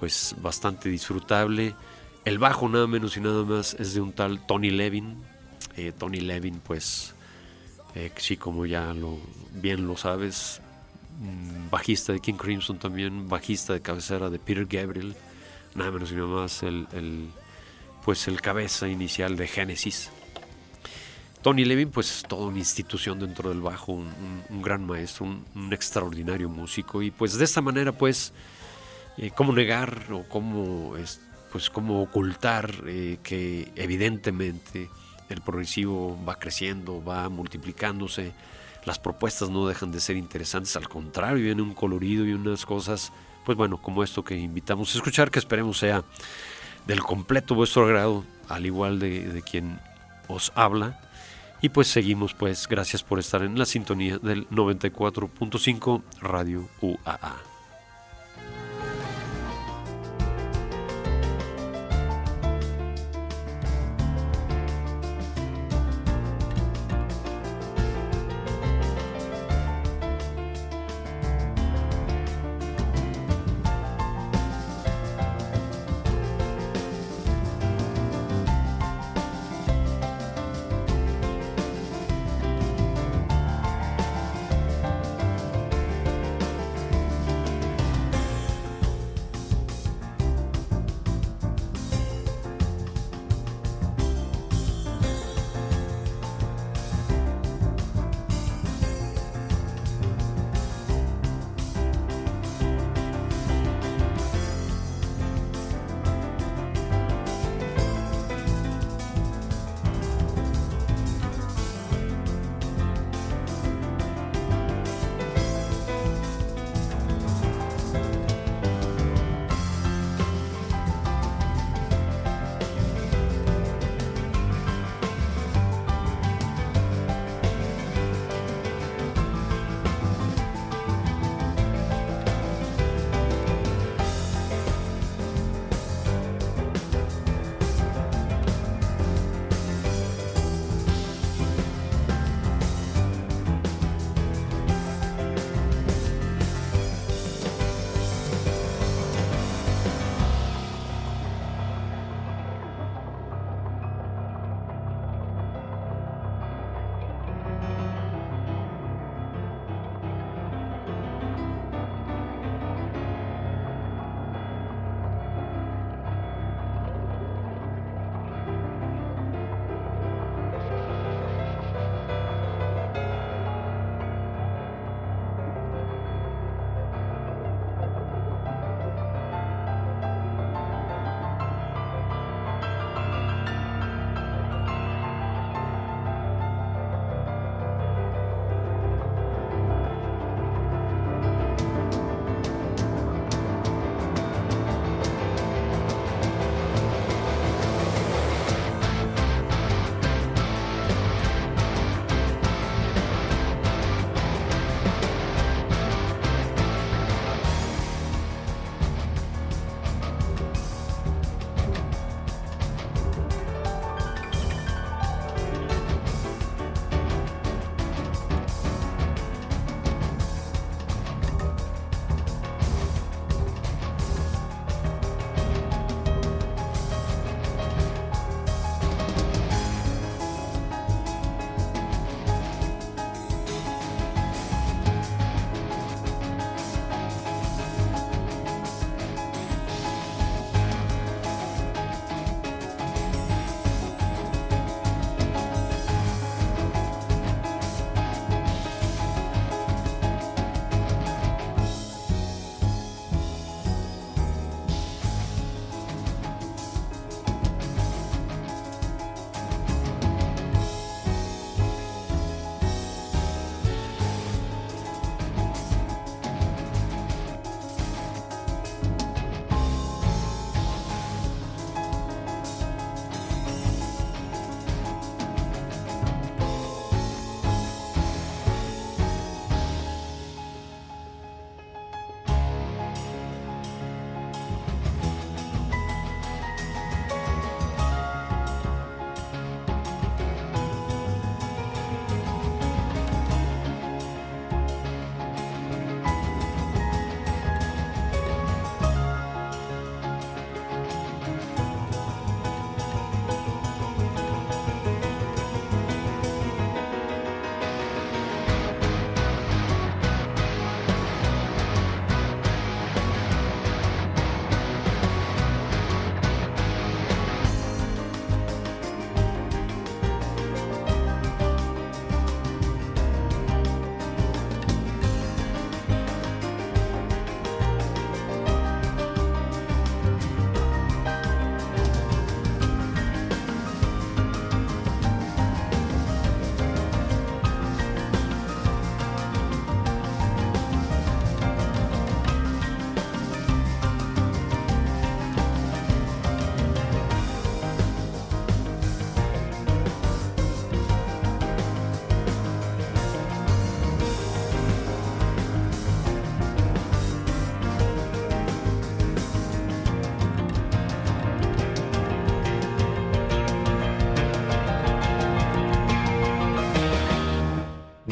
Speaker 1: pues bastante disfrutable. El bajo nada menos y nada más es de un tal Tony Levin. Eh, Tony Levin pues Eh, sí, como ya lo, bien lo sabes, mm, bajista de King Crimson también, bajista de cabecera de Peter Gabriel, nada menos y nada más el, pues el cabeza inicial de Genesis. Tony Levin, pues toda una institución dentro del bajo, un, gran maestro, un, extraordinario músico. Y pues de esta manera, pues, eh, cómo negar o cómo, es- pues, cómo ocultar eh, que evidentemente el progresivo va creciendo, va multiplicándose. Las propuestas no dejan de ser interesantes, al contrario, viene un colorido y unas cosas, pues bueno, como esto que invitamos a escuchar, que esperemos sea del completo vuestro agrado, al igual de, de quien os habla. Y pues seguimos, pues gracias por estar en la sintonía del 94.5 Radio UAA.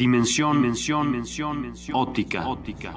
Speaker 2: Dimensión, mención, mención, mención, óptica, óptica,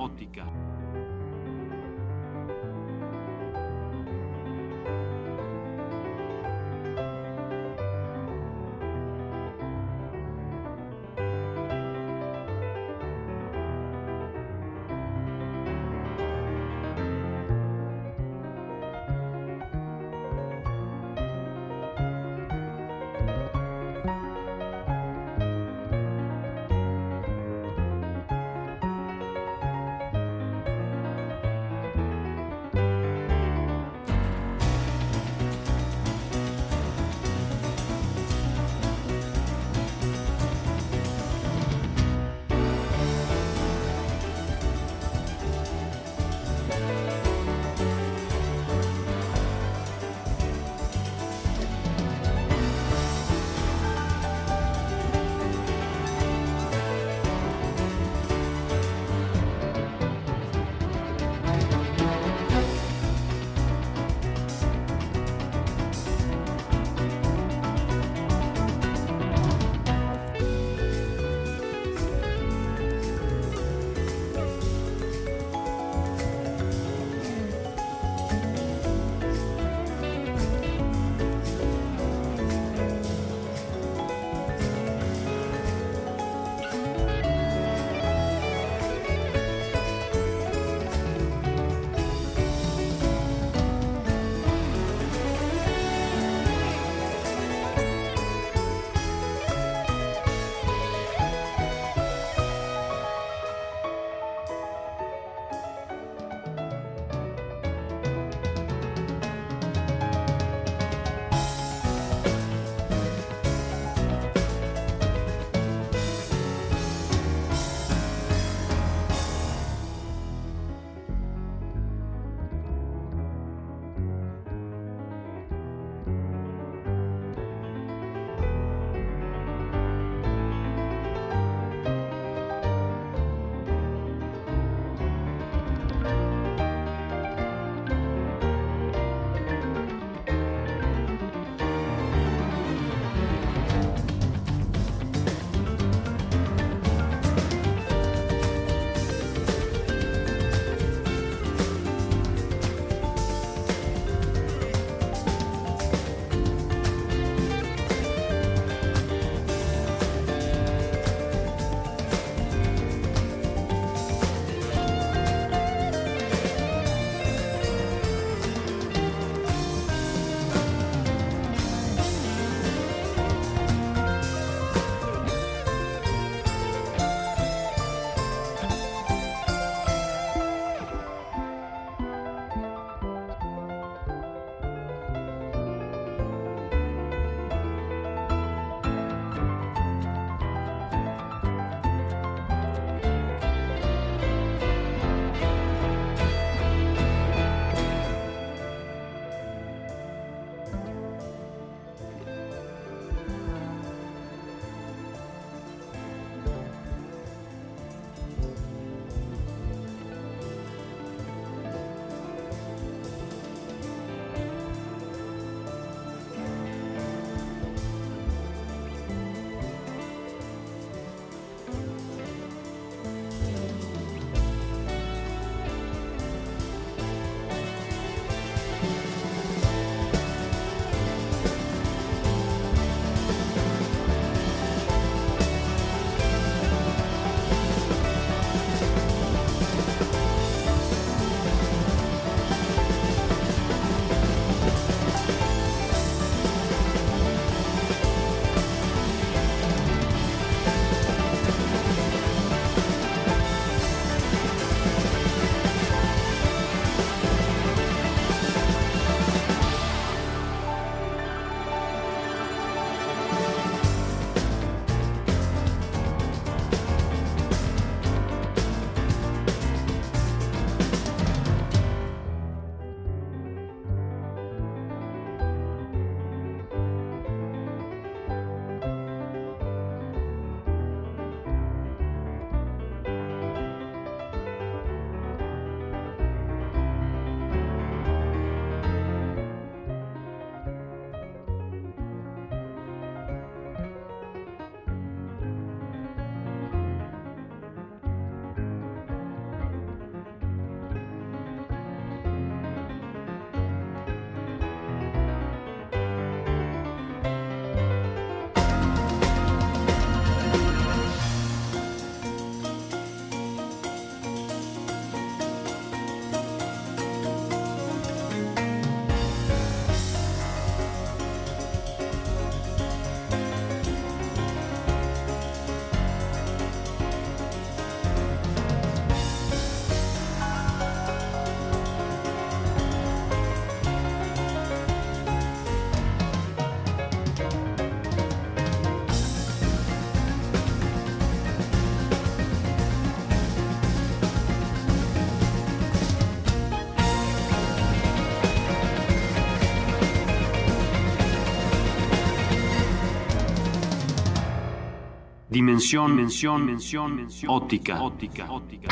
Speaker 2: Dimensión, mención, mención, mención, óptica, óptica, óptica.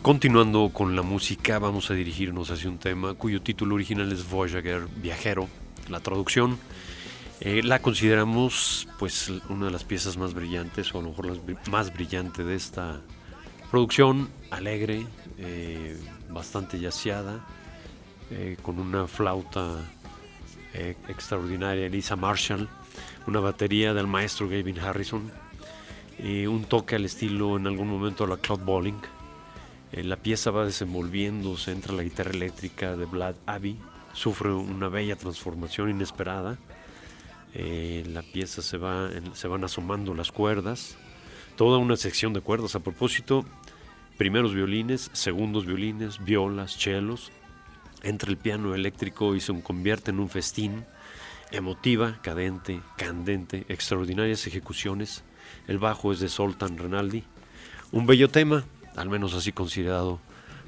Speaker 1: Continuando con la música, vamos a dirigirnos hacia un tema cuyo título original es Voyager, Viajero. La traducción eh, la consideramos pues una de las piezas más brillantes, o a lo mejor la más brillante de esta producción, alegre, eh, bastante yaceada, eh, con una flauta extraordinaria, Elisa Marshall, una batería del maestro Gavin Harrison, un toque al estilo en algún momento a la Claude Bolling eh, la pieza va desenvolviéndose, entra la guitarra eléctrica de Vlad Abbey, sufre una bella transformación inesperada. Eh, la pieza se, va, se van asomando las cuerdas, toda una sección de cuerdas. A propósito, primeros violines, segundos violines, violas, chelos. Entra el piano eléctrico y se convierte en un festín. Emotiva, cadente, candente, extraordinarias ejecuciones. El bajo es de Soltan Renaldi. Un bello tema, al menos así considerado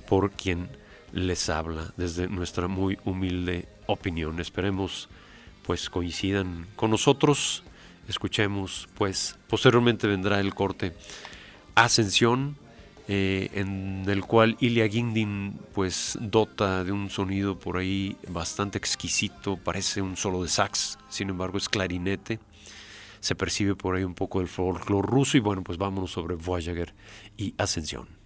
Speaker 1: por quien les habla desde nuestra muy humilde opinión. Esperemos pues coincidan con nosotros. Escuchemos pues posteriormente vendrá el corte Ascensión eh, en el cual Ilya Gindin pues dota de un sonido por ahí bastante exquisito, parece un solo de sax, sin embargo es clarinete se percibe por ahí un poco del folclore ruso y bueno, pues vámonos sobre Voyager y Ascensión.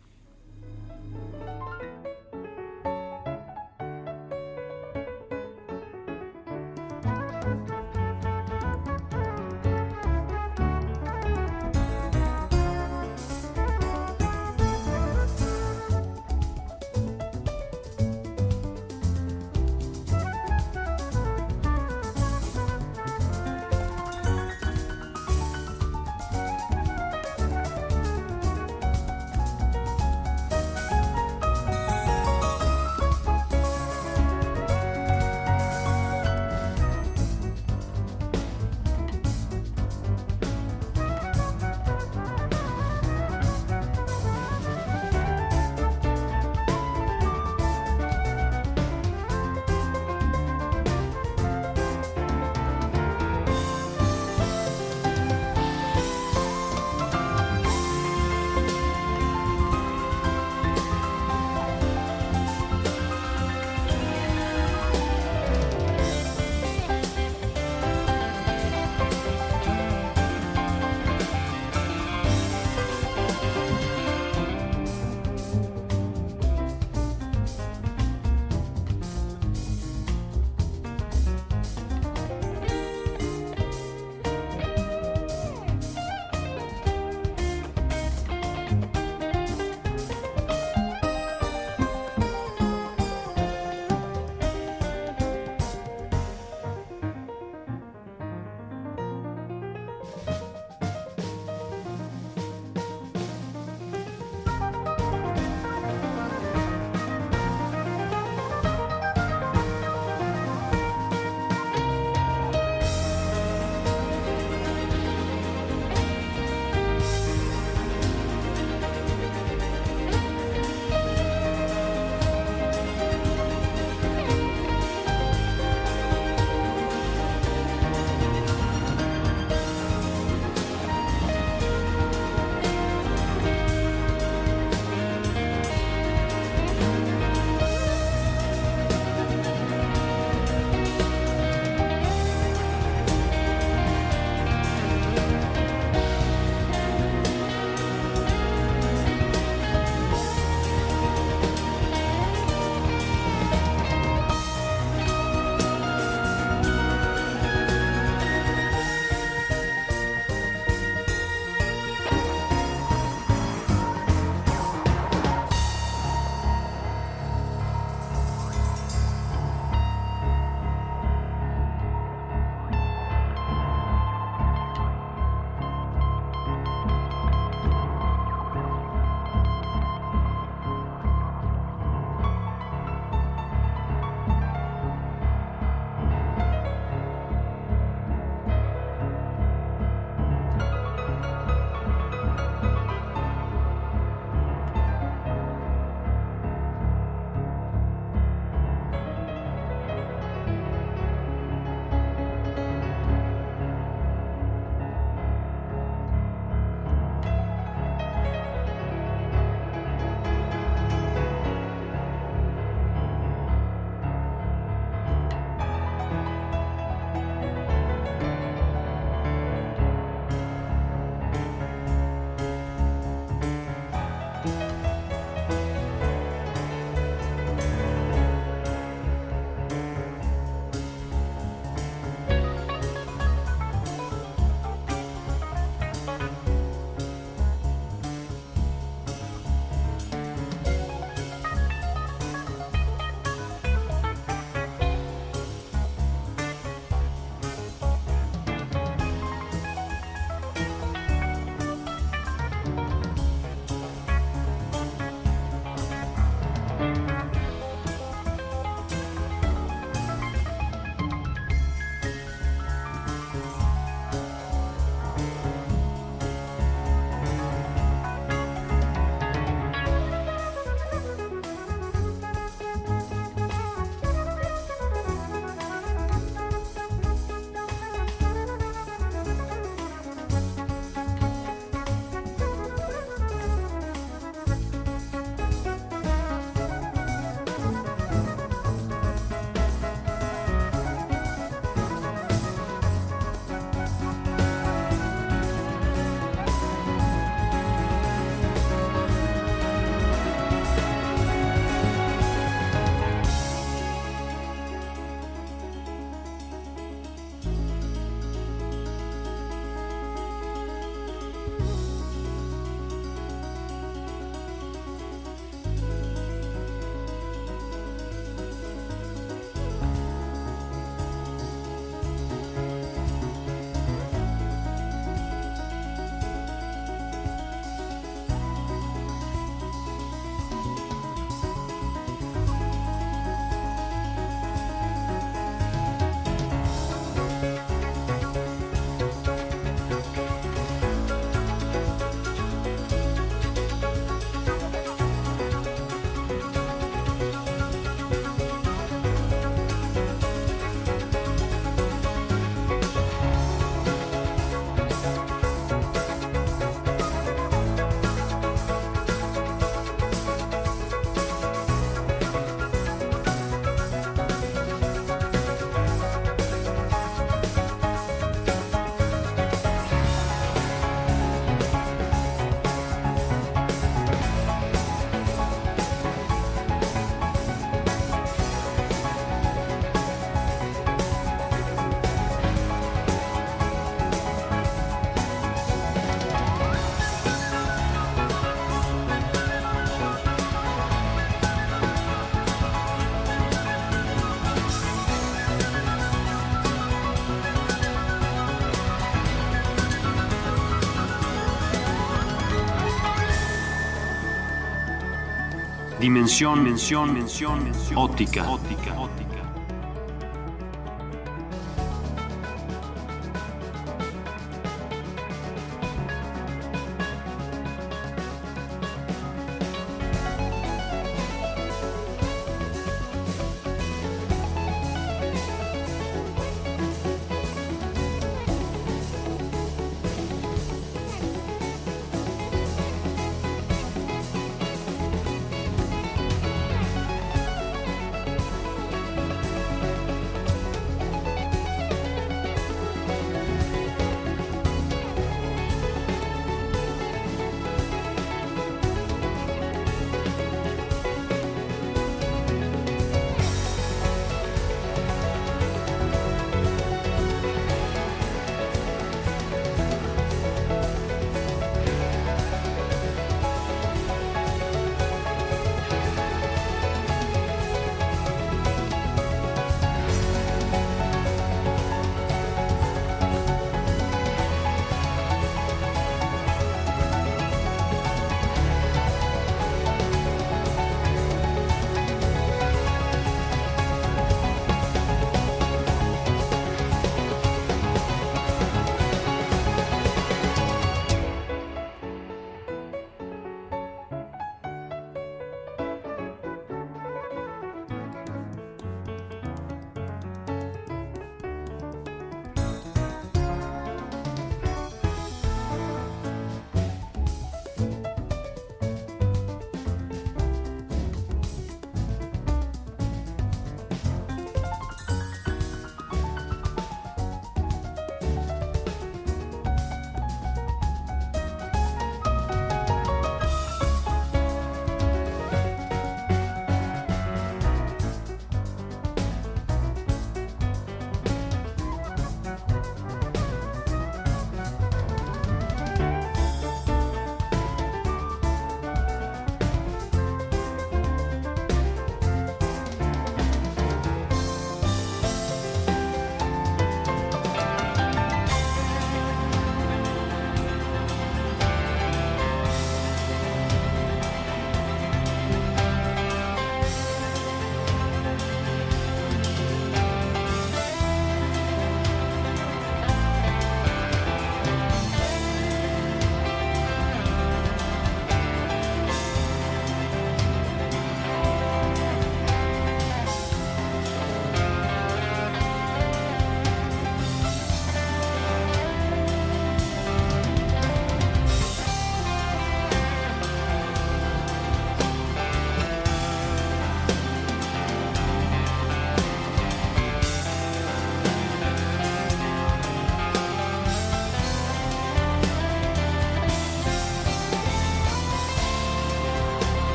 Speaker 2: Dimensión, mención, mención, mención. Óptica, óptica, óptica.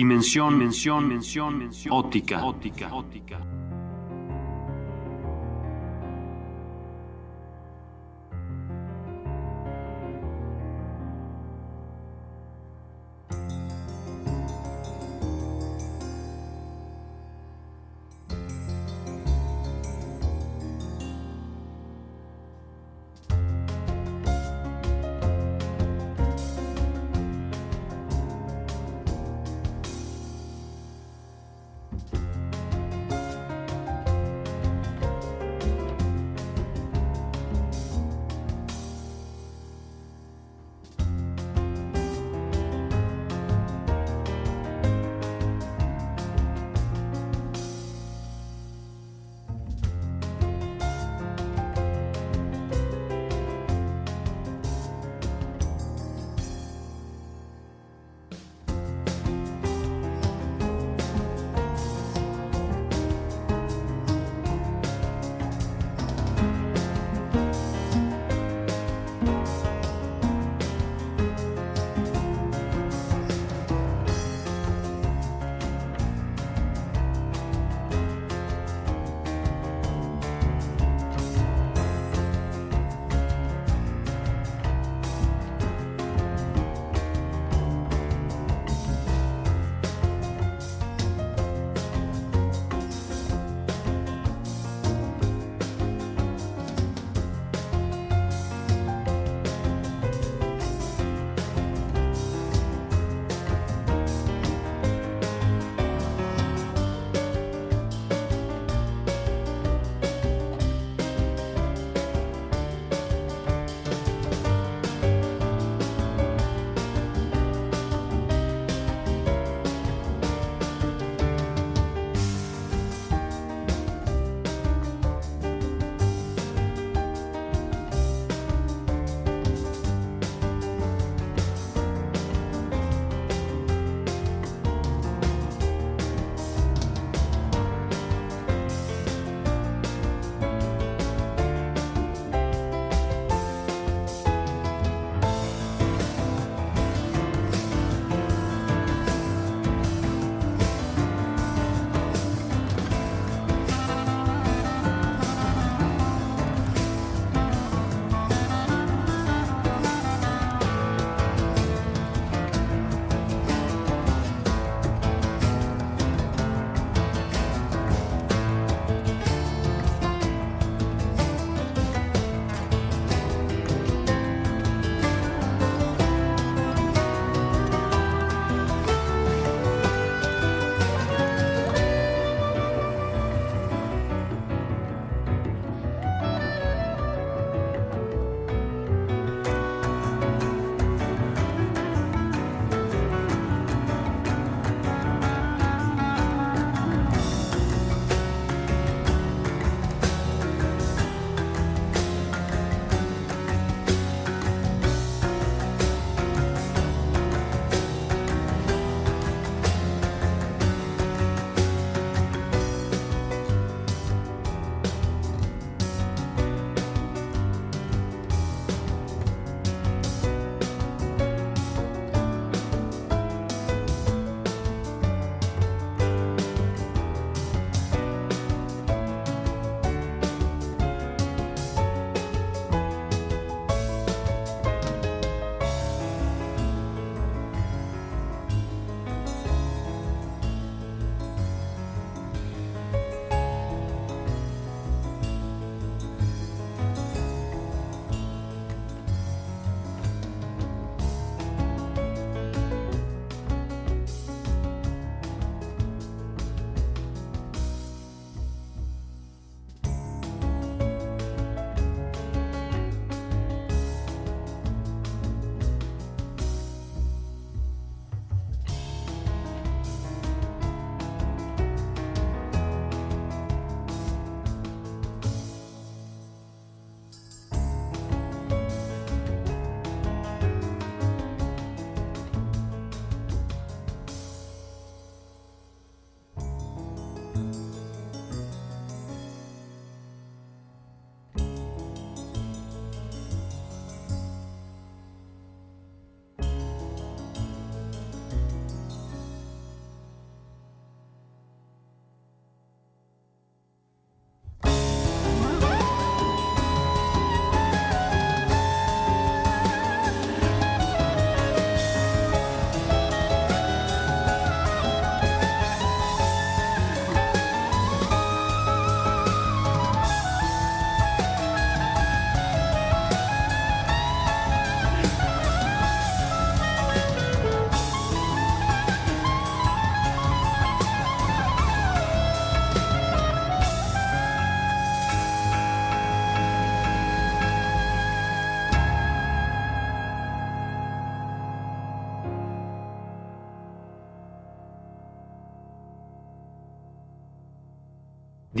Speaker 2: Dimensión, mención, mención, mención. Óptica,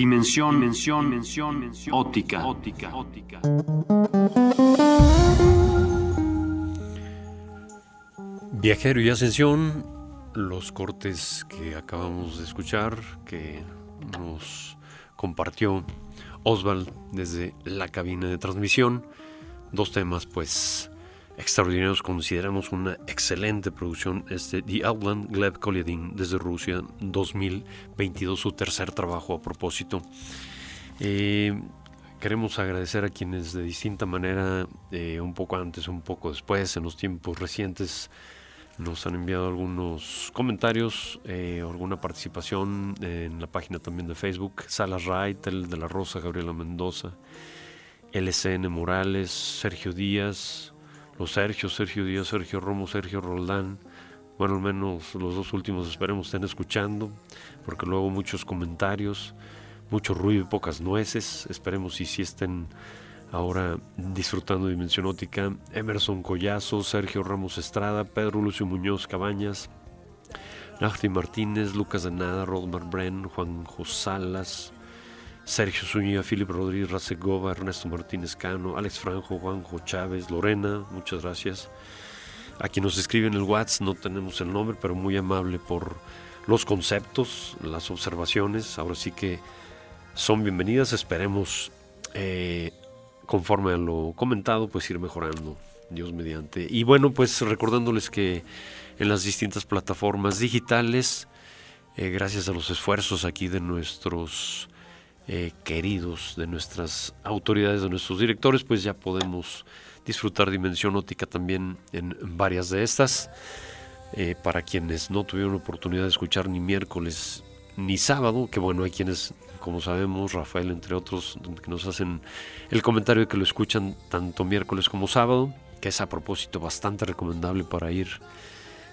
Speaker 2: Dimensión, mención, mención, mención, óptica, óptica, óptica.
Speaker 1: Viajero y Ascensión, los cortes que acabamos de escuchar, que nos compartió Oswald desde la cabina de transmisión. Dos temas, pues, extraordinarios. Consideramos una excelente producción. Este The Outland Gleb Kolyadin desde Rusia, 2022, su tercer trabajo a propósito. Eh, queremos agradecer a quienes de distinta manera, eh, un poco antes, un poco después, en los tiempos recientes, nos han enviado algunos comentarios, eh, alguna participación en la página también de Facebook. Salas Wright, el de la Rosa, Gabriela Mendoza, LCN Morales, Sergio Díaz, los Sergio, Sergio Díaz, Sergio Romo, Sergio Roldán. Bueno, al menos los dos últimos esperemos estén escuchando, porque luego muchos comentarios, mucho ruido y pocas nueces. Esperemos si sí estén ahora disfrutando de Dimensión Óptica, Emerson Collazo, Sergio Ramos Estrada, Pedro Lucio Muñoz Cabañas, Nachti Martínez, Lucas de Nada, Rodmar Bren, Juan Salas, Sergio Zúñiga, Filipe Rodríguez Racegova, Ernesto Martínez Cano, Alex Franjo, Juanjo Chávez, Lorena, muchas gracias. A quien nos escribe en el WhatsApp no tenemos el nombre, pero muy amable por los conceptos, las observaciones. Ahora sí que son bienvenidas. Esperemos eh, conforme a lo comentado, pues ir mejorando, Dios mediante. Y bueno, pues recordándoles que en las distintas plataformas digitales, eh, gracias a los esfuerzos aquí de nuestros eh, queridos, de nuestras autoridades, de nuestros directores, pues ya podemos disfrutar Dimensión Óptica también en varias de estas. Eh, para quienes no tuvieron oportunidad de escuchar ni miércoles ni sábado, que bueno, hay quienes como sabemos, Rafael, entre otros, que nos hacen el comentario de que lo escuchan tanto miércoles como sábado, que es a propósito bastante recomendable para ir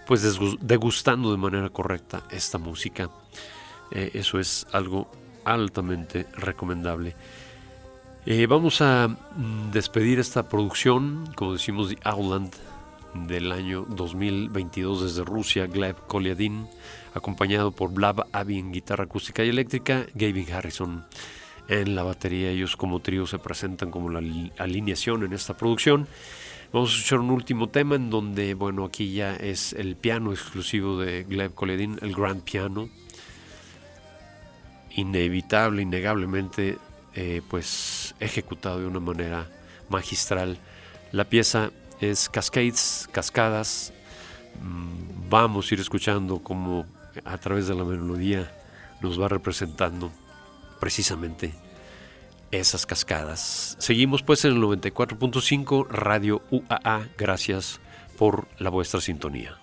Speaker 1: pues degustando de manera correcta esta música. Eh, eso es algo altamente recomendable. Eh, vamos a mm, despedir esta producción, como decimos, de Outland del año 2022 desde Rusia, Gleb Kolyadin acompañado por Blab en guitarra acústica y eléctrica, Gavin Harrison en la batería. Ellos como trío se presentan como la alineación en esta producción. Vamos a escuchar un último tema en donde, bueno, aquí ya es el piano exclusivo de Gleb Koledin, el Grand Piano. Inevitable, innegablemente, eh, pues ejecutado de una manera magistral. La pieza es Cascades, Cascadas. Mm, vamos a ir escuchando como a través de la melodía nos va representando precisamente esas cascadas. Seguimos pues en el 94.5 Radio UAA. Gracias por la vuestra sintonía.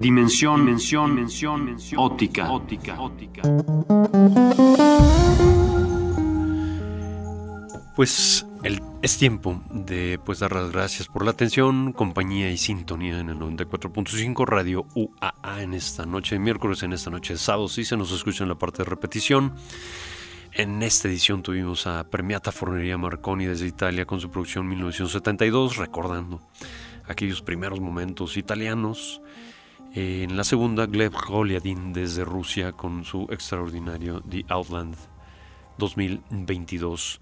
Speaker 2: Dimensión, mención, mención, mención, óptica, óptica, óptica.
Speaker 1: Pues el, es tiempo de pues dar las gracias por la atención, compañía y sintonía en el 94.5 Radio UAA en esta noche de miércoles, en esta noche de sábado, si se nos escucha en la parte de repetición. En esta edición tuvimos a Premiata Fornería Marconi desde Italia con su producción 1972, recordando aquellos primeros momentos italianos. En la segunda, Gleb Goliadin desde Rusia con su extraordinario The Outland 2022.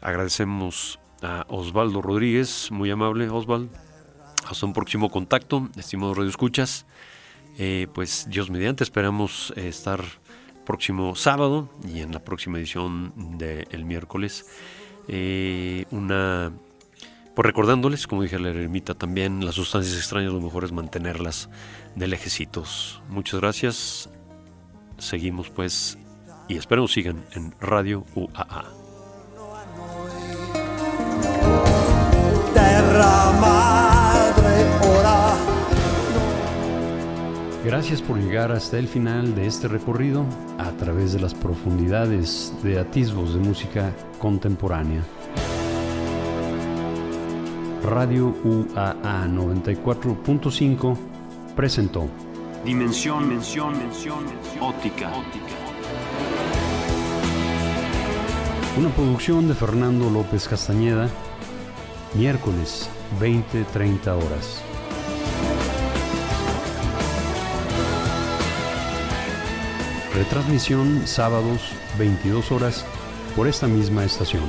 Speaker 1: Agradecemos a Osvaldo Rodríguez, muy amable Osvaldo. Hasta un próximo contacto, estimado Radio Escuchas. Eh, pues Dios mediante, esperamos estar próximo sábado y en la próxima edición del miércoles. Eh, una pues recordándoles, como dije a la ermita también, las sustancias extrañas lo mejor es mantenerlas de lejecitos. Muchas gracias. Seguimos pues y esperemos sigan en Radio UAA.
Speaker 4: Gracias por llegar hasta el final de este recorrido a través de las profundidades de atisbos de música contemporánea. Radio UAA 94.5 presentó
Speaker 2: Dimensión, mención, mención, mención, óptica, óptica.
Speaker 4: una producción de Fernando López Castañeda, miércoles 20-30 horas. Retransmisión sábados 22 horas por esta misma estación.